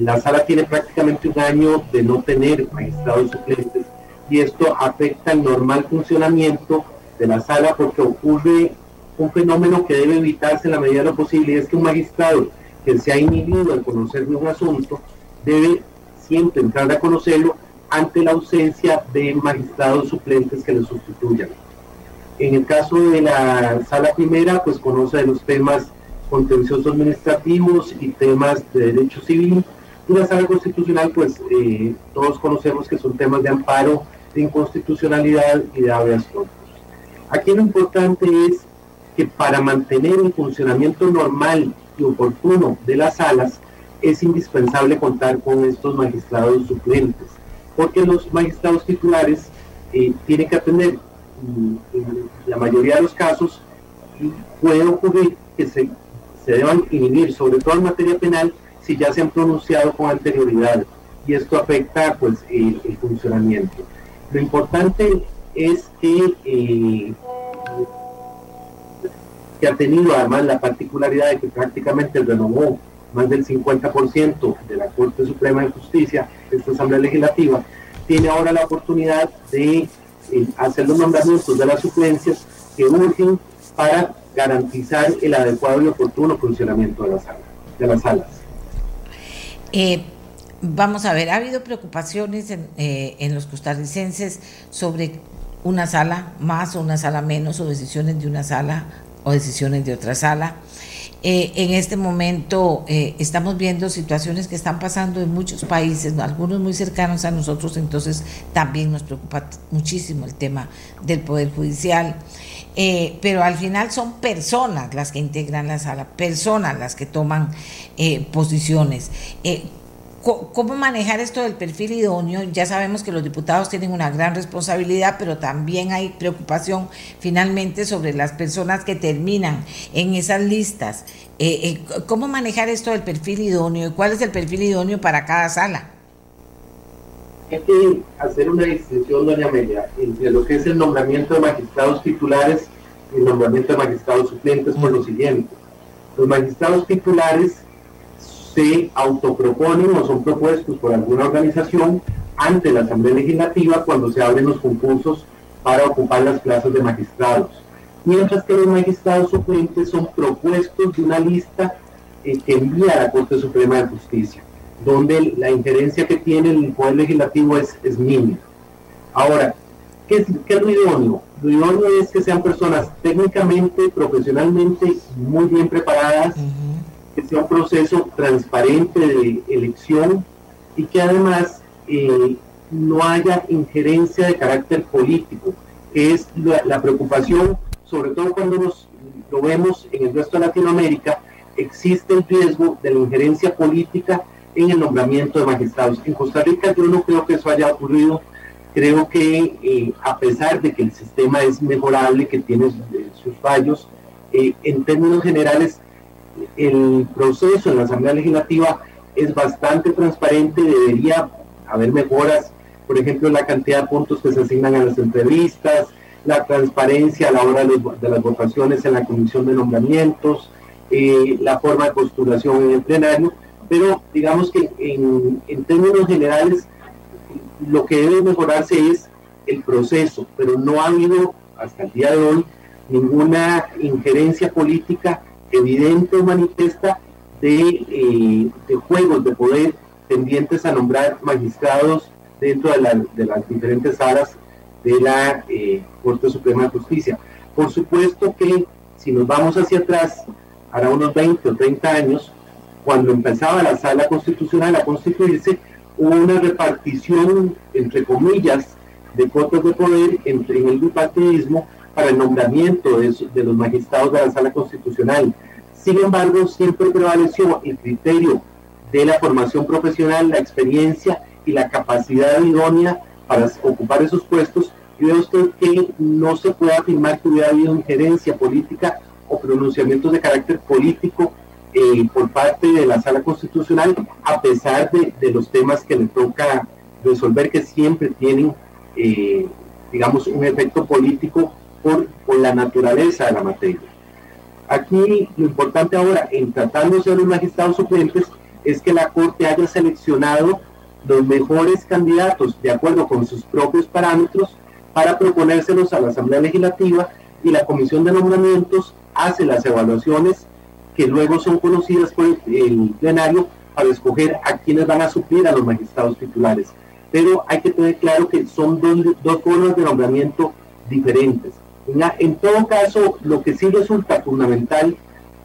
la sala tiene prácticamente un año de no tener magistrados suplentes y esto afecta el normal funcionamiento de la sala porque ocurre un fenómeno que debe evitarse en la medida de lo posible y es que un magistrado que se ha inhibido al conocer de un asunto debe siempre entrar a conocerlo ante la ausencia de magistrados suplentes que le sustituyan. En el caso de la sala primera, pues conoce de los temas contenciosos administrativos y temas de derecho civil. Y la sala constitucional, pues eh, todos conocemos que son temas de amparo, de inconstitucionalidad y de habeas corpus. Aquí lo importante es que para mantener el funcionamiento normal y oportuno de las salas, es indispensable contar con estos magistrados suplentes, porque los magistrados titulares eh, tienen que atender la mayoría de los casos puede ocurrir que se, se deban inhibir, sobre todo en materia penal, si ya se han pronunciado con anterioridad y esto afecta pues el, funcionamiento. Lo importante es que, eh, que ha tenido además la particularidad de que prácticamente renovó más del 50% de la Corte Suprema de Justicia, esta Asamblea Legislativa, tiene ahora la oportunidad de hacer los nombramientos de las suplencias que urgen para garantizar el adecuado y oportuno funcionamiento de, la sala, de las salas. Eh, Vamos a ver, ha habido preocupaciones en, eh, en los costarricenses sobre una sala más o una sala menos o decisiones de una sala o decisiones de otra sala. Eh, en este momento eh, estamos viendo situaciones que están pasando en muchos países, algunos muy cercanos a nosotros, entonces también nos preocupa muchísimo el tema del Poder Judicial. Eh, pero al final son personas las que integran la sala, personas las que toman posiciones. ¿Cómo manejar esto del perfil idóneo? Ya sabemos que los diputados tienen una gran responsabilidad, pero también hay preocupación finalmente sobre las personas que terminan en esas listas. Eh, eh, ¿Cómo manejar esto del perfil idóneo y cuál es el perfil idóneo para cada sala? Hay que hacer una distinción, doña Amelia, entre lo que es el nombramiento de magistrados titulares y el nombramiento de magistrados suplentes por lo siguiente. Los magistrados titulares se autoproponen o son propuestos por alguna organización ante la Asamblea Legislativa cuando se abren los concursos para ocupar las plazas de magistrados. Mientras que los magistrados suplentes son propuestos de una lista eh, que envía a la Corte Suprema de Justicia, donde la injerencia que tiene el Poder Legislativo es, es mínima. Ahora, ¿qué es, ¿qué lo idóneo? Lo idóneo es que sean personas técnicamente, profesionalmente muy bien preparadas, que sea un proceso transparente de elección y que además eh, no haya injerencia de carácter político, que es la, preocupación, sobre todo cuando nos, lo vemos en el resto de Latinoamérica, existe el riesgo de la injerencia política en el nombramiento de magistrados. En Costa Rica yo no creo que eso haya ocurrido, creo que eh, a pesar de que el sistema es mejorable, que tiene sus fallos, eh, en términos generales el proceso en la Asamblea Legislativa es bastante transparente, debería haber mejoras, por ejemplo, la cantidad de puntos que se asignan a las entrevistas, la transparencia a la hora de, las votaciones en la comisión de nombramientos, eh, la forma de postulación en el plenario, pero digamos que en, en términos generales lo que debe mejorarse es el proceso, pero no ha habido hasta el día de hoy ninguna injerencia política evidente manifiesta eh, de, juegos de poder tendientes a nombrar magistrados dentro de, las diferentes salas de la eh, Corte Suprema de Justicia. Por supuesto que si nos vamos hacia atrás, hará unos 20 o 30 años, cuando empezaba la sala constitucional a constituirse, hubo una repartición, entre comillas, de cotos de poder entre en el bipartidismo para el nombramiento de, los magistrados de la sala constitucional. Sin embargo, siempre prevaleció el criterio de la formación profesional, la experiencia y la capacidad idónea para ocupar esos puestos. Y ve usted que no se puede afirmar que hubiera habido injerencia política o pronunciamientos de carácter político eh, por parte de la sala constitucional, a pesar de, los temas que le toca resolver, que siempre tienen, eh, digamos, un efecto político por, la naturaleza de la materia. Aquí lo importante ahora, en tratándose de los magistrados suplentes, es que la Corte haya seleccionado los mejores candidatos de acuerdo con sus propios parámetros para proponérselos a la Asamblea Legislativa y la Comisión de Nombramientos hace las evaluaciones que luego son conocidas por el plenario para escoger a quienes van a suplir a los magistrados titulares. Pero hay que tener claro que son dos, dos formas de nombramiento diferentes. En todo caso, lo que sí resulta fundamental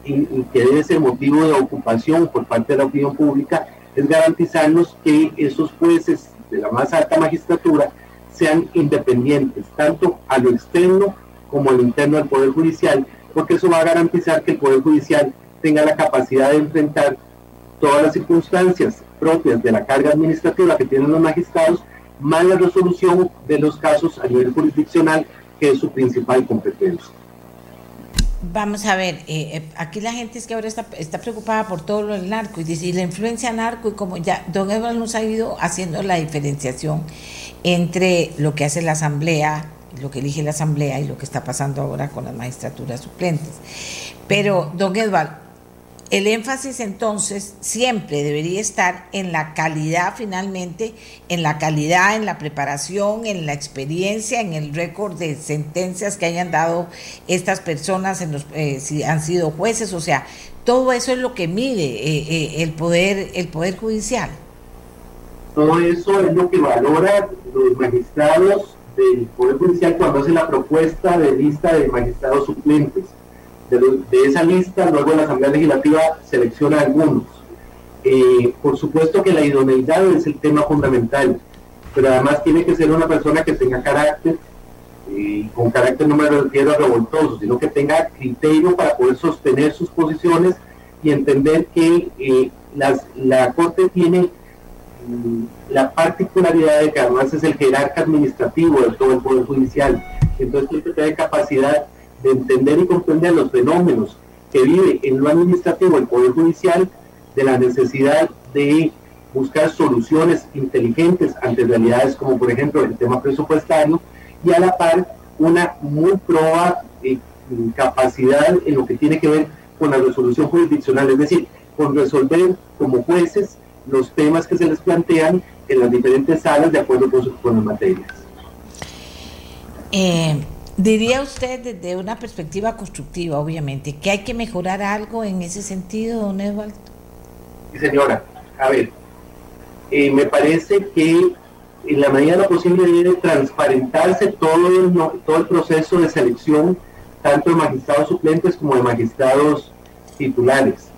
y, que debe ser motivo de ocupación por parte de la opinión pública es garantizarnos que esos jueces de la más alta magistratura sean independientes, tanto a lo externo como a lo interno del Poder Judicial, porque eso va a garantizar que el Poder Judicial tenga la capacidad de enfrentar todas las circunstancias propias de la carga administrativa que tienen los magistrados, más la resolución de los casos a nivel jurisdiccional que es su principal competencia. Vamos a ver, eh, eh, aquí la gente es que ahora está, preocupada por todo lo del narco y dice, la influencia narco y como ya don Edward nos ha ido haciendo la diferenciación entre lo que hace la asamblea, lo que elige la asamblea y lo que está pasando ahora con las magistraturas suplentes. Pero, don Edward, el énfasis entonces siempre debería estar en la calidad finalmente, en la calidad, en la preparación, en la experiencia, en el récord de sentencias que hayan dado estas personas, en los, eh, si han sido jueces, o sea, todo eso es lo que mide eh, eh, el poder, el poder judicial. Todo eso es lo que valora los magistrados del Poder Judicial cuando hace la propuesta de lista de magistrados suplentes. De, esa lista, luego la Asamblea Legislativa selecciona algunos. Eh, por supuesto que la idoneidad es el tema fundamental, pero además tiene que ser una persona que tenga carácter, y con carácter no me refiero a revoltoso, sino que tenga criterio para poder sostener sus posiciones y entender que eh, las, la Corte tiene mm, la particularidad de que además es el jerarca administrativo de todo el Poder Judicial. Entonces tiene que tener capacidad de entender y comprender los fenómenos que vive en lo administrativo el Poder Judicial, de la necesidad de buscar soluciones inteligentes ante realidades como por ejemplo el tema presupuestario y a la par una muy proba eh, capacidad en lo que tiene que ver con la resolución jurisdiccional, es decir, con resolver como jueces los temas que se les plantean en las diferentes salas de acuerdo con, sus, con materias. Eh, diría usted desde una perspectiva constructiva, obviamente, que hay que mejorar algo en ese sentido, don Eduardo. Sí, señora. A ver, eh, me parece que en la medida de lo posible debe transparentarse todo el, todo el proceso de selección, tanto de magistrados suplentes como de magistrados titulares.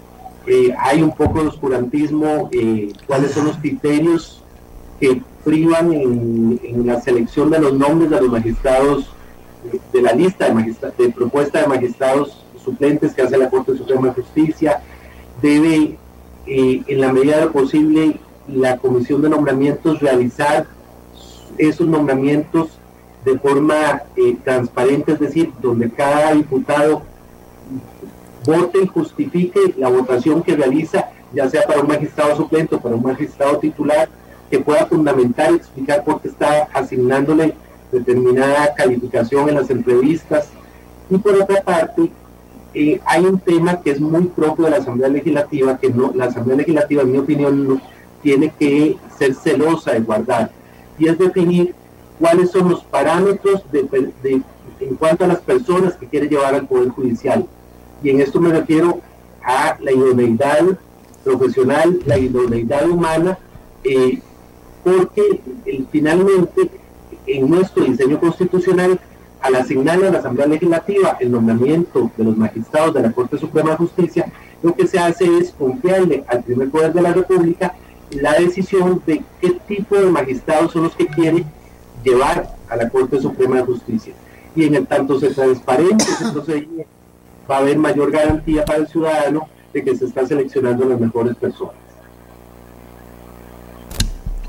Eh, hay un poco de oscurantismo, eh, cuáles son los criterios que privan en, en, la selección de los nombres de los magistrados de, la lista de, de propuesta de magistrados suplentes que hace la Corte Suprema de Justicia. Debe, eh, en la medida de lo posible, la Comisión de Nombramientos realizar esos nombramientos de forma eh, transparente, es decir, donde cada diputado vote y justifique la votación que realiza, ya sea para un magistrado suplente o para un magistrado titular, que pueda fundamentar y explicar por qué está asignándole determinada calificación en las entrevistas. Y por otra parte, eh, hay un tema que es muy propio de la Asamblea Legislativa, que no, la Asamblea Legislativa, en mi opinión, tiene que ser celosa de guardar, y es definir cuáles son los parámetros de, en cuanto a las personas que quiere llevar al Poder Judicial. Y en esto me refiero a la idoneidad profesional, la idoneidad humana, eh, porque eh, finalmente en nuestro diseño constitucional, al asignarle a la Asamblea Legislativa el nombramiento de los magistrados de la Corte Suprema de Justicia, lo que se hace es confiarle al primer poder de la República la decisión de qué tipo de magistrados son los que quiere llevar a la Corte Suprema de Justicia. Y en el tanto se transparente ese procedimiento, va a haber mayor garantía para el ciudadano de que se están seleccionando las mejores personas.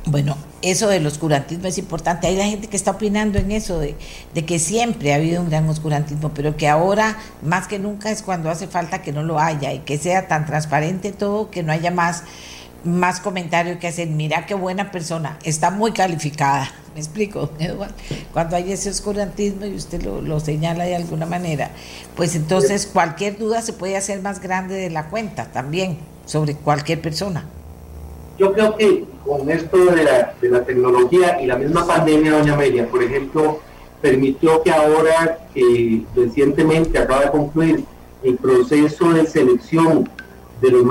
Bueno, eso del oscurantismo es importante. Hay la gente que está opinando en eso, de, de, que siempre ha habido un gran oscurantismo, pero que ahora más que nunca es cuando hace falta que no lo haya y que sea tan transparente todo, que no haya más, más comentarios que hacer. Mira qué buena persona, está muy calificada. ¿Me explico, Eduardo? Cuando hay ese oscurantismo y usted lo, lo señala de alguna manera, pues entonces cualquier duda se puede hacer más grande de la cuenta también sobre cualquier persona yo creo que con esto de la, de la, tecnología y la misma pandemia, doña Amelia, por ejemplo, permitió que ahora, eh, recientemente acaba de concluir el proceso de selección de, los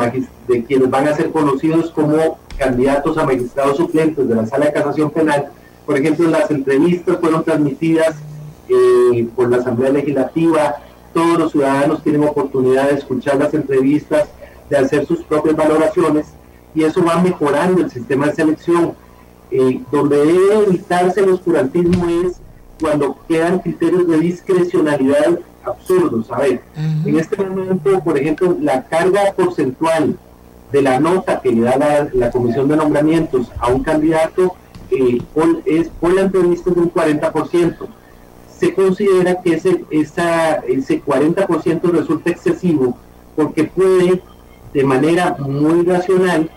de quienes van a ser conocidos como candidatos a magistrados suplentes de la Sala de Casación Penal. Por ejemplo, las entrevistas fueron transmitidas eh, por la Asamblea Legislativa, todos los ciudadanos tienen oportunidad de escuchar las entrevistas, de hacer sus propias valoraciones y eso va mejorando el sistema de selección. Eh, donde debe evitarse el oscurantismo es cuando quedan criterios de discrecionalidad absurdos. A ver, uh -huh. en este momento, por ejemplo, la carga porcentual de la nota que le da la, la comisión de nombramientos a un candidato eh, por, es por la entrevista de un 40%. Se considera que ese, esa, ese 40% resulta excesivo porque puede de manera muy racional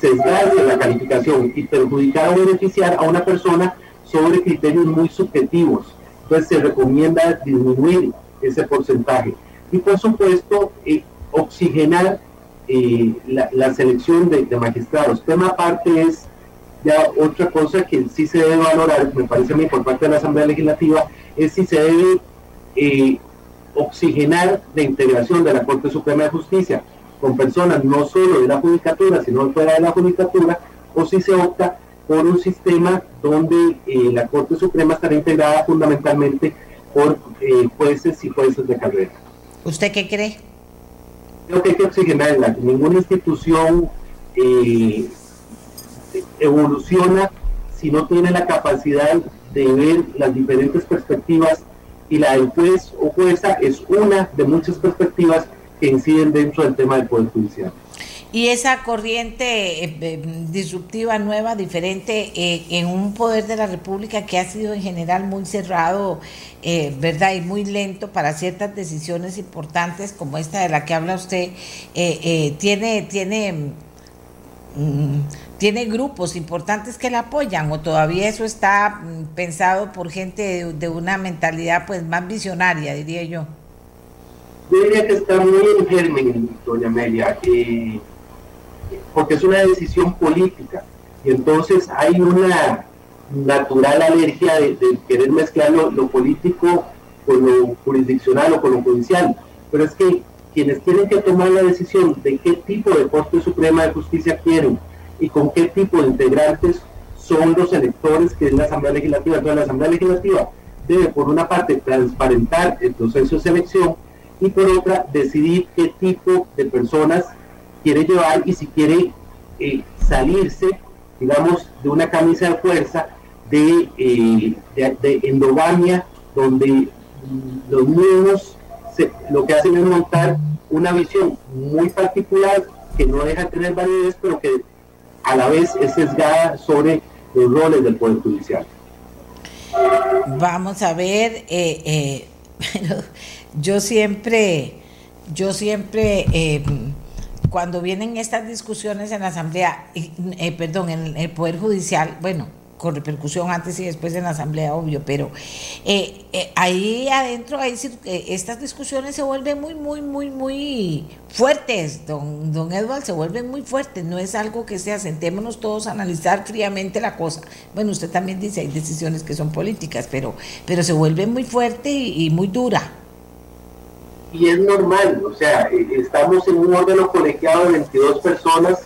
sesgarse la calificación y perjudicar o beneficiar a una persona sobre criterios muy subjetivos. Entonces se recomienda disminuir ese porcentaje. Y por supuesto, eh, oxigenar eh, la, selección de, de, magistrados. Tema aparte es ya otra cosa que sí se debe valorar, me parece a mí por parte de la Asamblea Legislativa, es si se debe eh, oxigenar la integración de la Corte Suprema de Justicia con personas no solo de la judicatura, sino fuera de la judicatura, o si se opta por un sistema donde eh, la Corte Suprema estará integrada fundamentalmente por eh, jueces y jueces de carrera. ¿Usted qué cree? Creo que hay que oxigenarla. Ninguna institución eh, evoluciona si no tiene la capacidad de ver las diferentes perspectivas y la del juez o jueza es una de muchas perspectivas que inciden dentro del tema del Poder Judicial. Y esa corriente eh, eh, disruptiva nueva, diferente, eh, en un poder de la República que ha sido en general muy cerrado, ¿verdad? Y muy lento para ciertas decisiones importantes como esta de la que habla usted, tiene, tiene, mm, tiene grupos importantes que la apoyan o todavía eso está mm, pensado por gente de, de una mentalidad pues más visionaria, diría yo. Diría que está muy en germen, doña Amelia porque es una decisión política. Y entonces hay una natural alergia de, querer mezclar lo, político con lo jurisdiccional o con lo judicial. Pero es que quienes tienen que tomar la decisión de qué tipo de Corte Suprema de Justicia quieren y con qué tipo de integrantes son los electores que es la Asamblea Legislativa. Entonces la Asamblea Legislativa debe por una parte transparentar el proceso de selección y por otra decidir qué tipo de personas quiere llevar y si quiere eh, salirse, digamos, de una camisa de fuerza de, eh, de, endogamia, donde los niños lo que hacen es montar una visión muy particular que no deja de tener validez, pero que a la vez es sesgada sobre los roles del Poder Judicial. Vamos a ver, eh, yo siempre, yo siempre cuando vienen estas discusiones en la Asamblea, eh, perdón, en el Poder Judicial, bueno, con repercusión antes y después en la Asamblea, obvio, pero eh, eh, ahí adentro, ahí, estas discusiones se vuelven muy, muy, muy, muy fuertes, don, don Edward, se vuelven muy fuertes, no es algo que sea, sentémonos todos a analizar fríamente la cosa. Bueno, usted también dice, hay decisiones que son políticas, pero, pero se vuelve muy fuerte y muy dura y es normal, o sea, eh, estamos en un órgano colegiado de 22 personas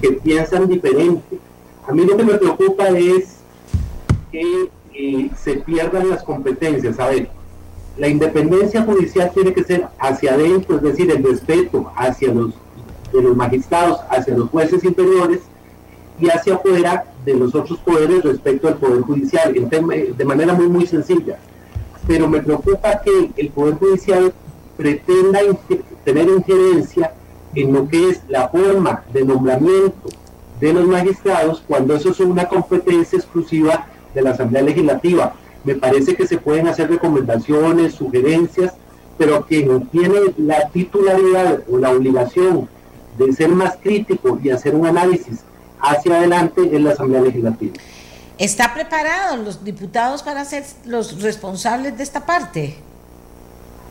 que piensan diferente. A mí lo que me preocupa es que eh, se pierdan las competencias. A ver, la independencia judicial tiene que ser hacia adentro, es decir, el respeto hacia los, de los magistrados, hacia los jueces inferiores y hacia afuera de los otros poderes respecto al Poder Judicial, de manera muy, muy sencilla. Pero me preocupa que el Poder Judicial pretenda tener injerencia en lo que es la forma de nombramiento de los magistrados cuando eso es una competencia exclusiva de la Asamblea Legislativa. Me parece que se pueden hacer recomendaciones, sugerencias, pero quien tiene la titularidad o la obligación de ser más crítico y hacer un análisis hacia adelante es la Asamblea Legislativa. ¿Está preparados los diputados para ser los responsables de esta parte?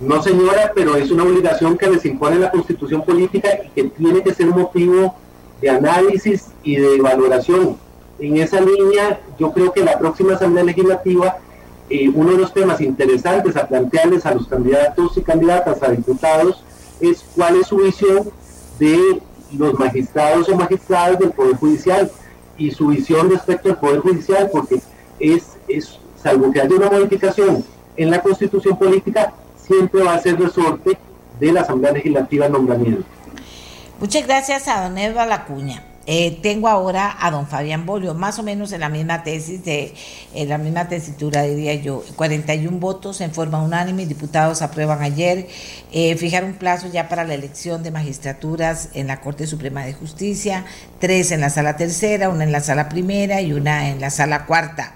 No, señora, pero es una obligación que les impone la constitución política y que tiene que ser motivo de análisis y de valoración. En esa línea, yo creo que la próxima Asamblea Legislativa, eh, uno de los temas interesantes a plantearles a los candidatos y candidatas a diputados es cuál es su visión de los magistrados o magistradas del Poder Judicial y su visión respecto al Poder Judicial, porque es, es salvo que haya una modificación en la constitución política, siempre va a ser resorte de la Asamblea Legislativa el. Muchas gracias a don Edward Lacuña. Eh, tengo ahora a don Fabián Bolio, más o menos en la misma tesis, de, en la misma tesitura, diría yo. 41 votos en forma unánime, diputados aprueban ayer eh, fijar un plazo ya para la elección de magistraturas en la Corte Suprema de Justicia, tres en la sala tercera, una en la sala primera y una en la sala cuarta.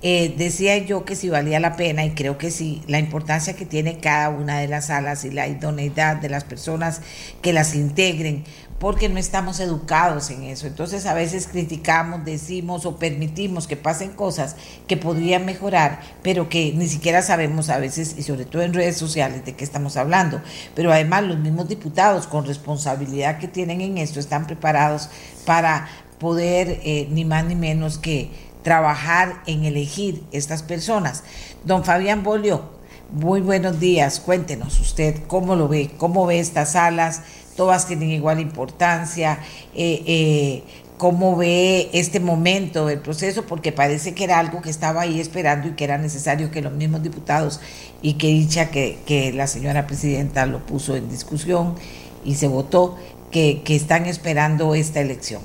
Eh, decía yo que si valía la pena, y creo que sí, la importancia que tiene cada una de las salas y la idoneidad de las personas que las integren, porque no estamos educados en eso. Entonces a veces criticamos, decimos o permitimos que pasen cosas que podrían mejorar, pero que ni siquiera sabemos a veces, y sobre todo en redes sociales, de qué estamos hablando. Pero además los mismos diputados con responsabilidad que tienen en esto están preparados para poder, eh, ni más ni menos que trabajar en elegir estas personas. Don Fabián Bolio, muy buenos días. Cuéntenos usted cómo lo ve, cómo ve estas salas. Todas tienen igual importancia. Eh, eh, cómo ve este momento del proceso, porque parece que era algo que estaba ahí esperando y que era necesario que los mismos diputados, y que dicha que, la señora presidenta lo puso en discusión y se votó, que están esperando esta elección.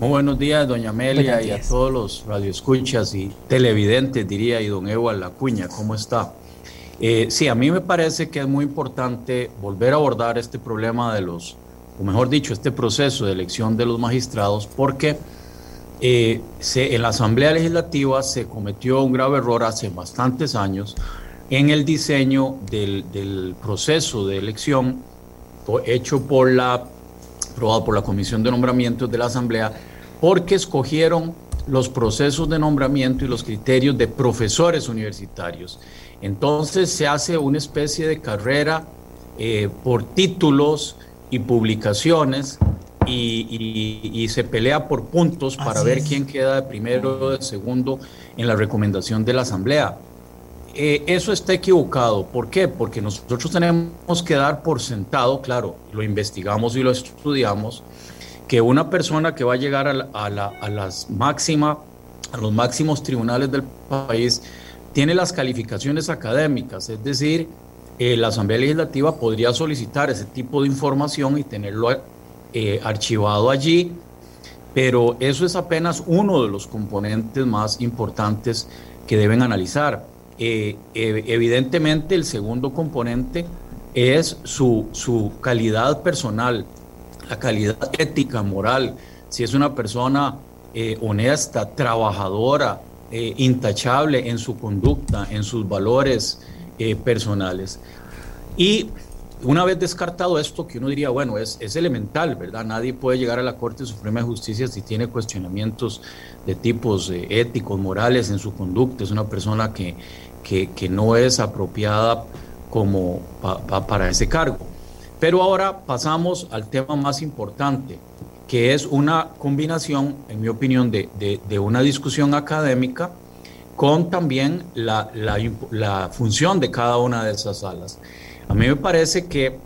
Muy buenos días, doña Amelia, y a todos los radioescuchas y televidentes, diría, y don Evo Lacuña, ¿cómo está? Eh, sí, a mí me parece que es muy importante volver a abordar este problema de los, o mejor dicho, este proceso de elección de los magistrados, porque eh, se, en la Asamblea Legislativa se cometió un grave error hace bastantes años en el diseño del, del proceso de elección hecho por la aprobado por la Comisión de Nombramientos de la Asamblea, porque escogieron los procesos de nombramiento y los criterios de profesores universitarios. Entonces se hace una especie de carrera eh, por títulos y publicaciones y, se pelea por puntos para ver quién queda de primero o de segundo en la recomendación de la Asamblea. Eh, eso está equivocado. ¿Por qué? Porque nosotros tenemos que dar por sentado, claro, lo investigamos y lo estudiamos, que una persona que va a llegar a, las máxima, a los máximos tribunales del país tiene las calificaciones académicas, es decir, eh, la Asamblea Legislativa podría solicitar ese tipo de información y tenerlo eh, archivado allí, pero eso es apenas uno de los componentes más importantes que deben analizar. Eh, evidentemente el segundo componente es su, su, calidad personal, la calidad ética, moral, si es una persona eh, honesta, trabajadora, eh, intachable en su conducta, en sus valores personales. Y una vez descartado esto, que uno diría, bueno, es, es, elemental, ¿verdad? Nadie puede llegar a la Corte Suprema de Justicia si tiene cuestionamientos de tipos éticos, morales en su conducta, es una persona que, que, no es apropiada como para ese cargo. Pero ahora pasamos al tema más importante, que es una combinación, en mi opinión, de, de, una discusión académica con también la, la, la, función de cada una de esas salas. A mí me parece que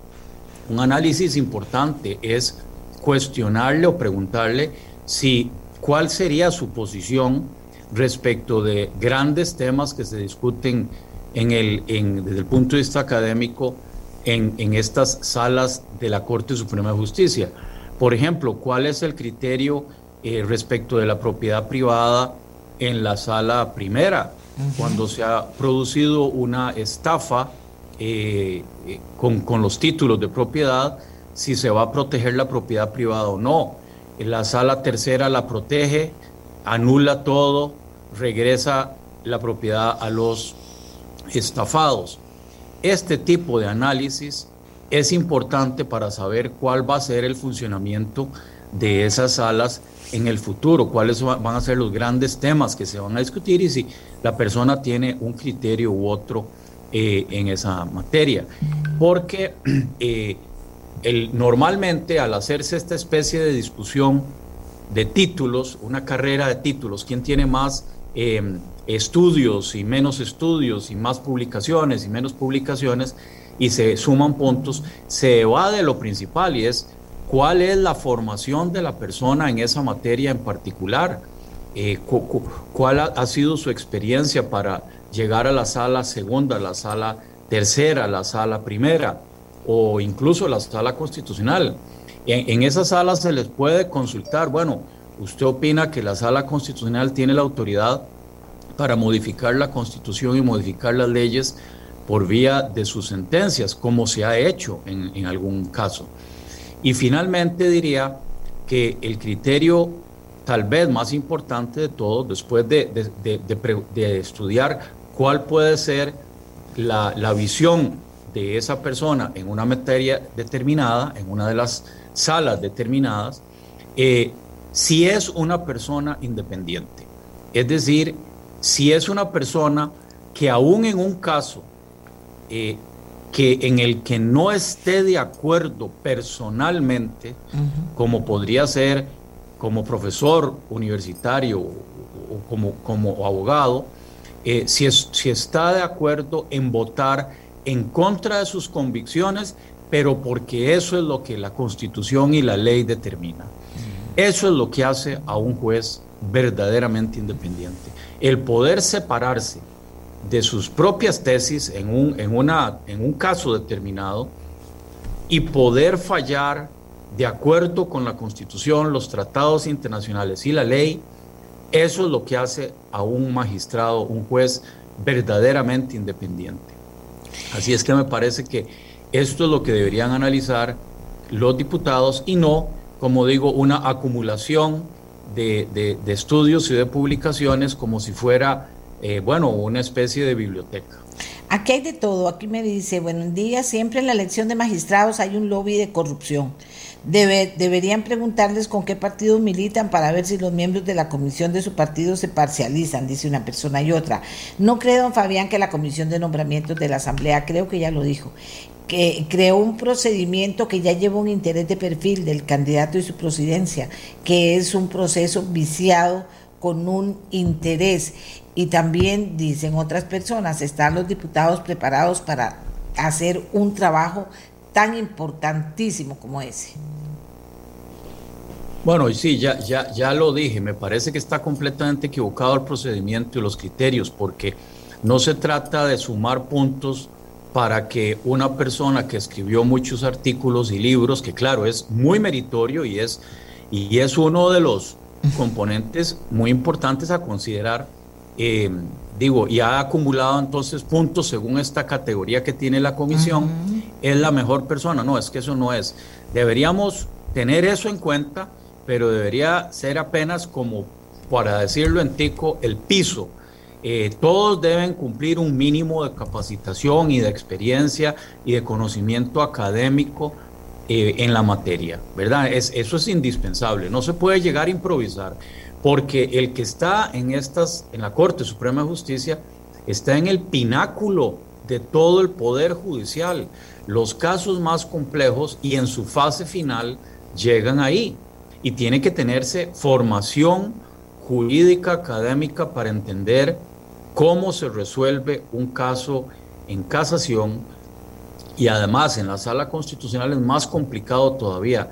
un análisis importante es cuestionarle o preguntarle si cuál sería su posición respecto de grandes temas que se discuten en el, desde el punto de vista académico en, en, estas salas de la Corte Suprema de Justicia. Por ejemplo, ¿cuál es el criterio eh, respecto de la propiedad privada en la sala primera? Cuando se ha producido una estafa eh, eh, con, con los títulos de propiedad, si se va a proteger la propiedad privada o no. En la sala tercera la protege, anula todo, regresa la propiedad a los estafados. Este tipo de análisis es importante para saber cuál va a ser el funcionamiento de esas salas en el futuro, cuáles van a ser los grandes temas que se van a discutir y si la persona tiene un criterio u otro eh, en esa materia. Porque eh, normalmente al hacerse esta especie de discusión de títulos, una carrera de títulos, ¿quién tiene más Em, estudios y menos estudios y más publicaciones y menos publicaciones y se suman puntos, se va de lo principal y es cuál es la formación de la persona en esa materia en particular, eh, cuál ha, sido su experiencia para llegar a la sala segunda, la sala tercera, la sala primera o incluso la sala constitucional. En, en esa sala se les puede consultar, bueno, ¿Usted opina que la sala constitucional tiene la autoridad para modificar la constitución y modificar las leyes por vía de sus sentencias, como se ha hecho en, algún caso? Y finalmente diría que el criterio tal vez más importante de todo, después de, estudiar cuál puede ser la, visión de esa persona en una materia determinada, en una de las salas determinadas, eh, si es una persona independiente. Es decir, si es una persona que aún en un caso eh, que en el que no esté de acuerdo personalmente, como podría ser como profesor universitario o, como, como, abogado, eh, si, es, si está de acuerdo en votar en contra de sus convicciones, pero porque eso es lo que la constitución y la ley determinan. Eso es lo que hace a un juez verdaderamente independiente. El poder separarse de sus propias tesis en un, en una, en un caso determinado y poder fallar de acuerdo con la Constitución, los tratados internacionales y la ley, eso es lo que hace a un magistrado, un juez verdaderamente independiente. Así es que me parece que esto es lo que deberían analizar los diputados y no, como digo, una acumulación de, estudios y de publicaciones como si fuera, eh, bueno, una especie de biblioteca. Aquí hay de todo. Aquí me dice, buenos días, siempre en la elección de magistrados hay un lobby de corrupción. Debe, deberían preguntarles con qué partido militan para ver si los miembros de la comisión de su partido se parcializan, dice una persona y otra. No creo, don Fabián, que la comisión de nombramientos de la Asamblea, creo que ya lo dijo, que creó un procedimiento que ya lleva un interés de perfil del candidato y su presidencia, que es un proceso viciado con un interés. Y también, dicen otras personas, están los diputados preparados para hacer un trabajo tan importantísimo como ese. Bueno, sí, ya, ya, ya lo dije, me parece que está completamente equivocado el procedimiento y los criterios, porque no se trata de sumar puntos para que una persona que escribió muchos artículos y libros, que claro, es muy meritorio y es, y es uno de los componentes muy importantes a considerar, eh, digo, y ha acumulado entonces puntos según esta categoría que tiene la comisión, es la mejor persona. No, es que eso no es. Deberíamos tener eso en cuenta pero debería ser apenas como, para decirlo en tico, el piso. Eh, todos deben cumplir un mínimo de capacitación y de experiencia y de conocimiento académico eh, en la materia, ¿verdad? Es, eso es indispensable, no se puede llegar a improvisar, porque el que está en, estas, en la Corte Suprema de Justicia está en el pináculo de todo el poder judicial. Los casos más complejos y en su fase final llegan ahí y tiene que tenerse formación jurídica académica para entender cómo se resuelve un caso en casación y además en la sala constitucional es más complicado todavía.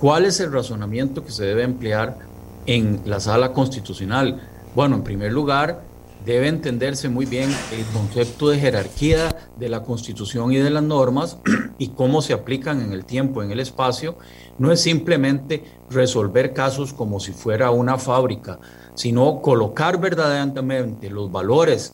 ¿Cuál es el razonamiento que se debe emplear en la sala constitucional? Bueno, en primer lugar, debe entenderse muy bien el concepto de jerarquía de la constitución y de las normas y cómo se aplican en el tiempo, en el espacio no es simplemente resolver casos como si fuera una fábrica, sino colocar verdaderamente los valores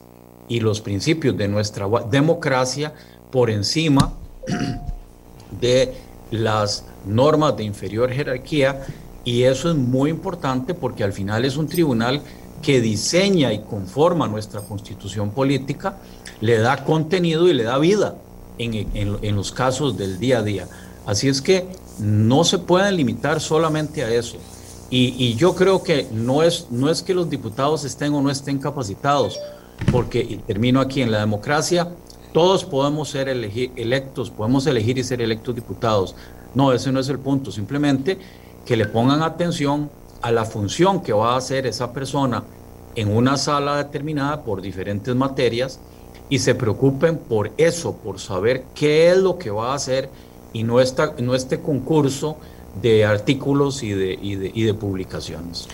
y los principios de nuestra democracia por encima de las normas de inferior jerarquía y eso es muy importante porque al final es un tribunal que diseña y conforma nuestra constitución política, le da contenido y le da vida en, en los casos del día a día. Así es que no se pueden limitar solamente a eso. Y, yo creo que no es, no es que los diputados estén o no estén capacitados, porque, y termino aquí, en la democracia todos podemos ser electos, podemos elegir y ser electos diputados. No, ese no es el punto, simplemente que le pongan atención a la función que va a hacer esa persona en una sala determinada por diferentes materias y se preocupen por eso, por saber qué es lo que va a hacer y no, no este concurso de artículos y de, y de, y de publicaciones.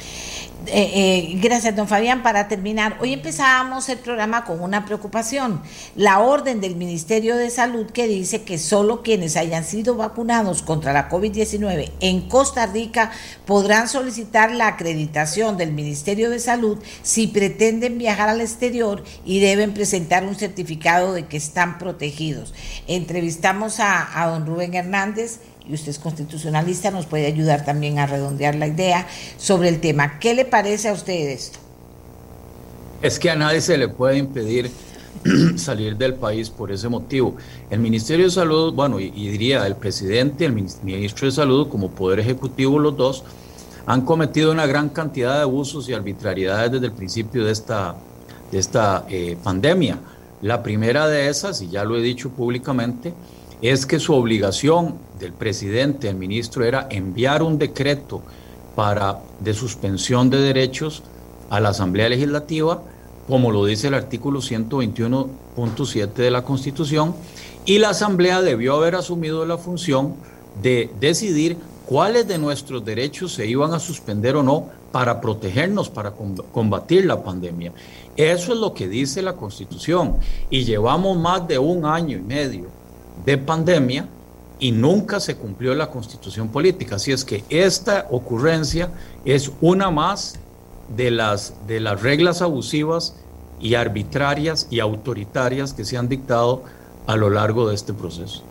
Eh, eh, gracias, don Fabián. Para terminar, hoy empezábamos el programa con una preocupación. La orden del Ministerio de Salud que dice que solo quienes hayan sido vacunados contra la COVID-19 en Costa Rica podrán solicitar la acreditación del Ministerio de Salud si pretenden viajar al exterior y deben presentar un certificado de que están protegidos. Entrevistamos a, a don Rubén Hernández y usted es constitucionalista, nos puede ayudar también a redondear la idea sobre el tema. ¿Qué le parece a usted esto? Es que a nadie se le puede impedir salir del país por ese motivo. El Ministerio de Salud, bueno, y, diría el presidente, el ministro de Salud, como Poder Ejecutivo, los dos, han cometido una gran cantidad de abusos y arbitrariedades desde el principio de esta, de esta eh, pandemia. La primera de esas, y ya lo he dicho públicamente, es que su obligación del presidente, el ministro, era enviar un decreto para, de suspensión de derechos a la Asamblea Legislativa, como lo dice el artículo 121.7 de la Constitución, y la Asamblea debió haber asumido la función de decidir cuáles de nuestros derechos se iban a suspender o no para protegernos, para combatir la pandemia. Eso es lo que dice la Constitución. Y llevamos más de un año y medio de pandemia y nunca se cumplió la Constitución política. Así es que esta ocurrencia es una más de las, de las reglas abusivas y arbitrarias y autoritarias que se han dictado a lo largo de este proceso.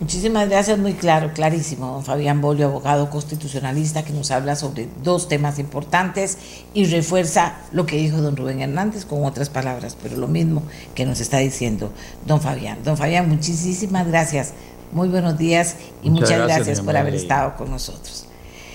Muchísimas gracias, muy claro, clarísimo, don Fabián Bolio, abogado constitucionalista, que nos habla sobre dos temas importantes y refuerza lo que dijo don Rubén Hernández con otras palabras, pero lo mismo que nos está diciendo don Fabián. Don Fabián, muchísimas gracias, muy buenos días y muchas, gracias, por haber estado con nosotros.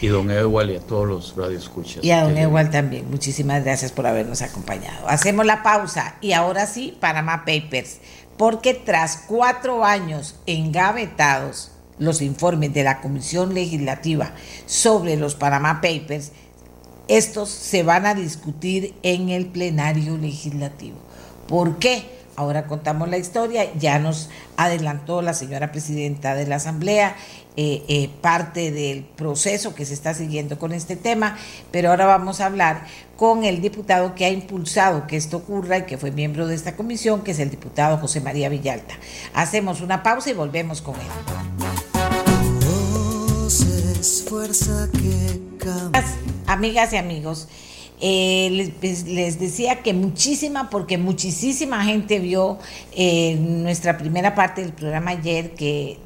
Y don Ewald y a todos los radioescuchas. Y a don Ewald también, muchísimas gracias por habernos acompañado. Hacemos la pausa y ahora sí, Panama Papers porque tras cuatro años engavetados los informes de la Comisión Legislativa sobre los Panama Papers, estos se van a discutir en el plenario legislativo. ¿Por qué? Ahora contamos la historia, ya nos adelantó la señora presidenta de la Asamblea eh, eh, parte del proceso que se está siguiendo con este tema, pero ahora vamos a hablar con el diputado que ha impulsado que esto ocurra y que fue miembro de esta comisión, que es el diputado José María Villalta. Hacemos una pausa y volvemos con él. Amigas y amigos, eh, pues, les, decía que muchísima, porque muchísima gente vio eh, nuestra primera parte del programa ayer que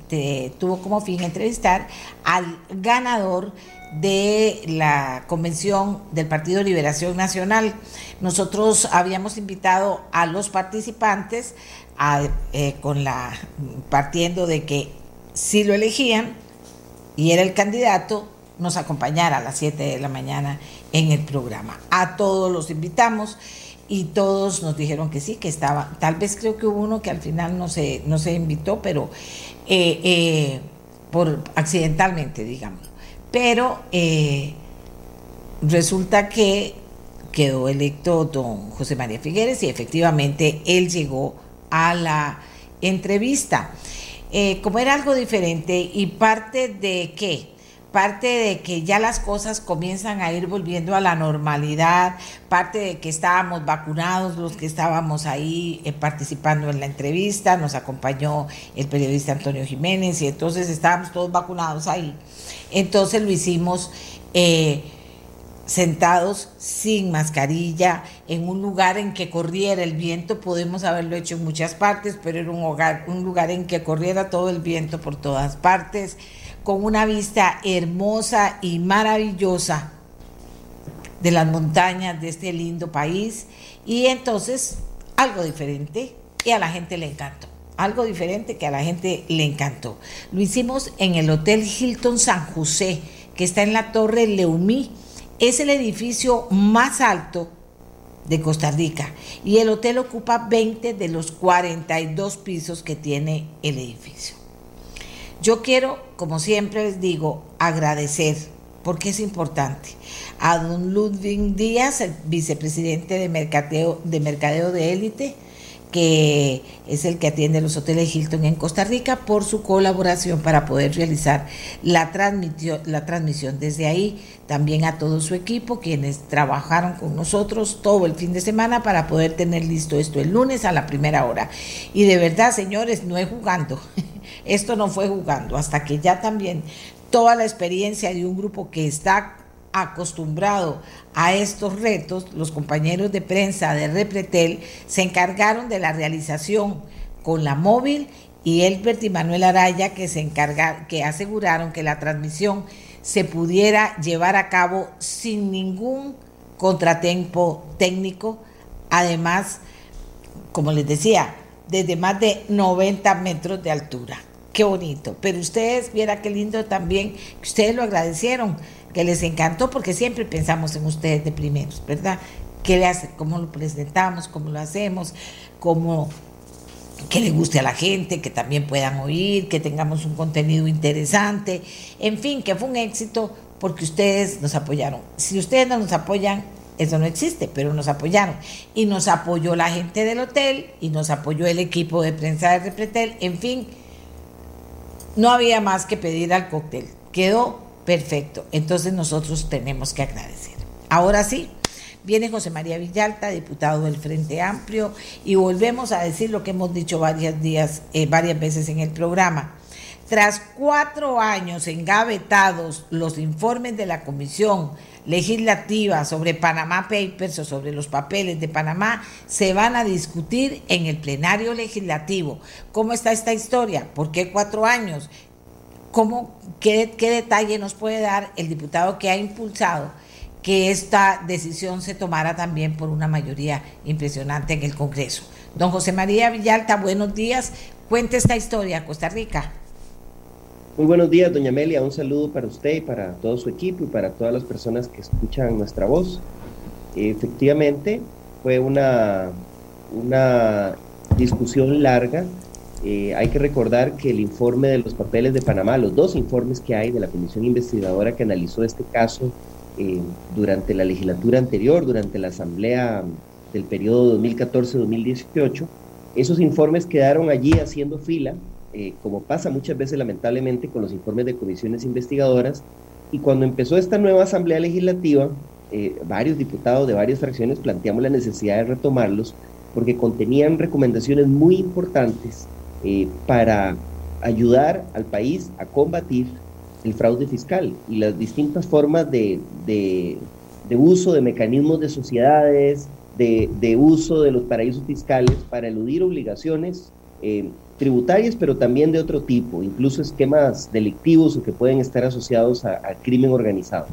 tuvo como fin entrevistar al ganador de la convención del Partido Liberación Nacional. Nosotros habíamos invitado a los participantes eh, con la partiendo de que si lo elegían y era el candidato, nos acompañara a las 7 de la mañana en el programa. A todos los invitamos y todos nos dijeron que sí, que estaba. Tal vez creo que hubo uno que al final no se, no se invitó, pero eh, eh, por accidentalmente, digamos. Pero eh, resulta que quedó electo don José María Figueres y efectivamente él llegó a la entrevista. como era algo diferente y parte de qué? parte de que ya las cosas comienzan a ir volviendo a la normalidad, parte de que estábamos vacunados los que estábamos ahí eh, participando en la entrevista, nos acompañó el periodista Antonio Jiménez y entonces estábamos todos vacunados ahí. Entonces lo hicimos eh, sentados sin mascarilla, en un lugar en que corriera el viento, podemos haberlo hecho en muchas partes, pero era un, hogar, un lugar en que corriera todo el viento por todas partes con una vista hermosa y maravillosa de las montañas de este lindo país y entonces algo diferente y a la gente le encantó. Algo diferente que a la gente le encantó. Lo hicimos en el Hotel Hilton San José, que está en la Torre Leumí. Es el edificio más alto de Costa Rica y el hotel ocupa 20 de los 42 pisos que tiene el edificio. Yo quiero, como siempre les digo, agradecer, porque es importante, a don Ludwig Díaz, el vicepresidente de Mercadeo de, Mercadeo de Élite, que es el que atiende los hoteles Hilton en Costa Rica, por su colaboración para poder realizar la la transmisión desde ahí. También a todo su equipo, quienes trabajaron con nosotros todo el fin de semana para poder tener listo esto el lunes a la primera hora. Y de verdad, señores, no es jugando. Esto no fue jugando, hasta que ya también toda la experiencia de un grupo que está acostumbrado a estos retos, los compañeros de prensa de Repretel se encargaron de la realización con la móvil y Elbert y Manuel Araya que se que aseguraron que la transmisión se pudiera llevar a cabo sin ningún contratiempo técnico. Además, como les decía, desde más de 90 metros de altura. Qué bonito. Pero ustedes, viera qué lindo también, ustedes lo agradecieron, que les encantó, porque siempre pensamos en ustedes de primeros, ¿verdad? ¿Qué le cómo lo presentamos, cómo lo hacemos, cómo que le guste a la gente, que también puedan oír, que tengamos un contenido interesante, en fin, que fue un éxito porque ustedes nos apoyaron. Si ustedes no nos apoyan, eso no existe, pero nos apoyaron. Y nos apoyó la gente del hotel y nos apoyó el equipo de prensa de Repretel. En fin, no había más que pedir al cóctel. Quedó Perfecto. Entonces nosotros tenemos que agradecer. Ahora sí, viene José María Villalta, diputado del Frente Amplio, y volvemos a decir lo que hemos dicho varios días, eh, varias veces en el programa. Tras cuatro años engavetados los informes de la Comisión Legislativa sobre Panamá Papers o sobre los papeles de Panamá, se van a discutir en el plenario legislativo. ¿Cómo está esta historia? ¿Por qué cuatro años? ¿Cómo, qué, ¿Qué detalle nos puede dar el diputado que ha impulsado que esta decisión se tomara también por una mayoría impresionante en el Congreso? Don José María Villalta, buenos días. Cuente esta historia, Costa Rica. Muy buenos días, doña Amelia. Un saludo para usted y para todo su equipo y para todas las personas que escuchan nuestra voz. Efectivamente, fue una, una discusión larga eh, hay que recordar que el informe de los papeles de Panamá, los dos informes que hay de la comisión investigadora que analizó este caso eh, durante la legislatura anterior, durante la asamblea del periodo 2014-2018, esos informes quedaron allí haciendo fila, eh, como pasa muchas veces lamentablemente con los informes de comisiones investigadoras, y cuando empezó esta nueva asamblea legislativa, varios diputados de varias fracciones planteamos la necesidad de retomarlos porque contenían recomendaciones muy importantes eh, para ayudar al país a combatir el fraude fiscal y las distintas formas de, de, uso de mecanismos de sociedades, de, de, uso de los paraísos fiscales para eludir obligaciones eh, tributarias, pero también de otro tipo, incluso esquemas delictivos o que pueden estar asociados al crimen organizado.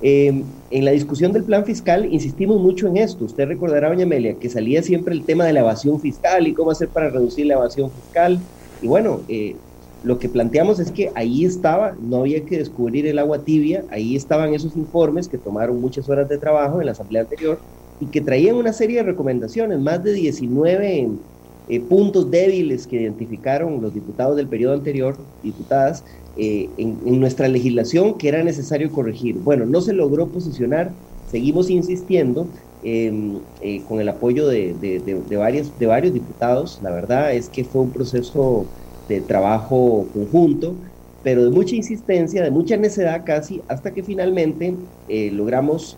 Eh, en la discusión del plan fiscal insistimos mucho en esto. Usted recordará, doña Amelia, que salía siempre el tema de la evasión fiscal y cómo hacer para reducir la evasión fiscal. Y bueno, eh, lo que planteamos es que ahí estaba, no había que descubrir el agua tibia, ahí estaban esos informes que tomaron muchas horas de trabajo en la asamblea anterior y que traían una serie de recomendaciones, más de 19 eh, puntos débiles que identificaron los diputados del periodo anterior, diputadas, eh, en, nuestra legislación que era necesario corregir. Bueno, no se logró posicionar, seguimos insistiendo em, eh, con el apoyo de, de, varios, de varios diputados. La verdad es que fue un proceso de trabajo conjunto, pero de mucha insistencia, de mucha necedad casi, hasta que finalmente eh, logramos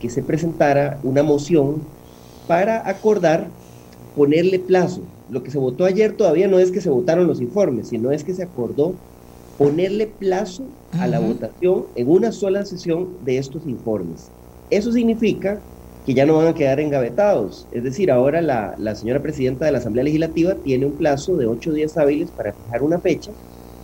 que se presentara una moción para acordar ponerle plazo. Lo que se votó ayer todavía no es que se votaron los informes, sino es que se acordó ponerle plazo a la votación en una sola sesión de estos informes. Eso significa que ya no van a quedar engavetados. Es decir, ahora la, señora presidenta de la Asamblea Legislativa tiene un plazo de ocho días hábiles para fijar una fecha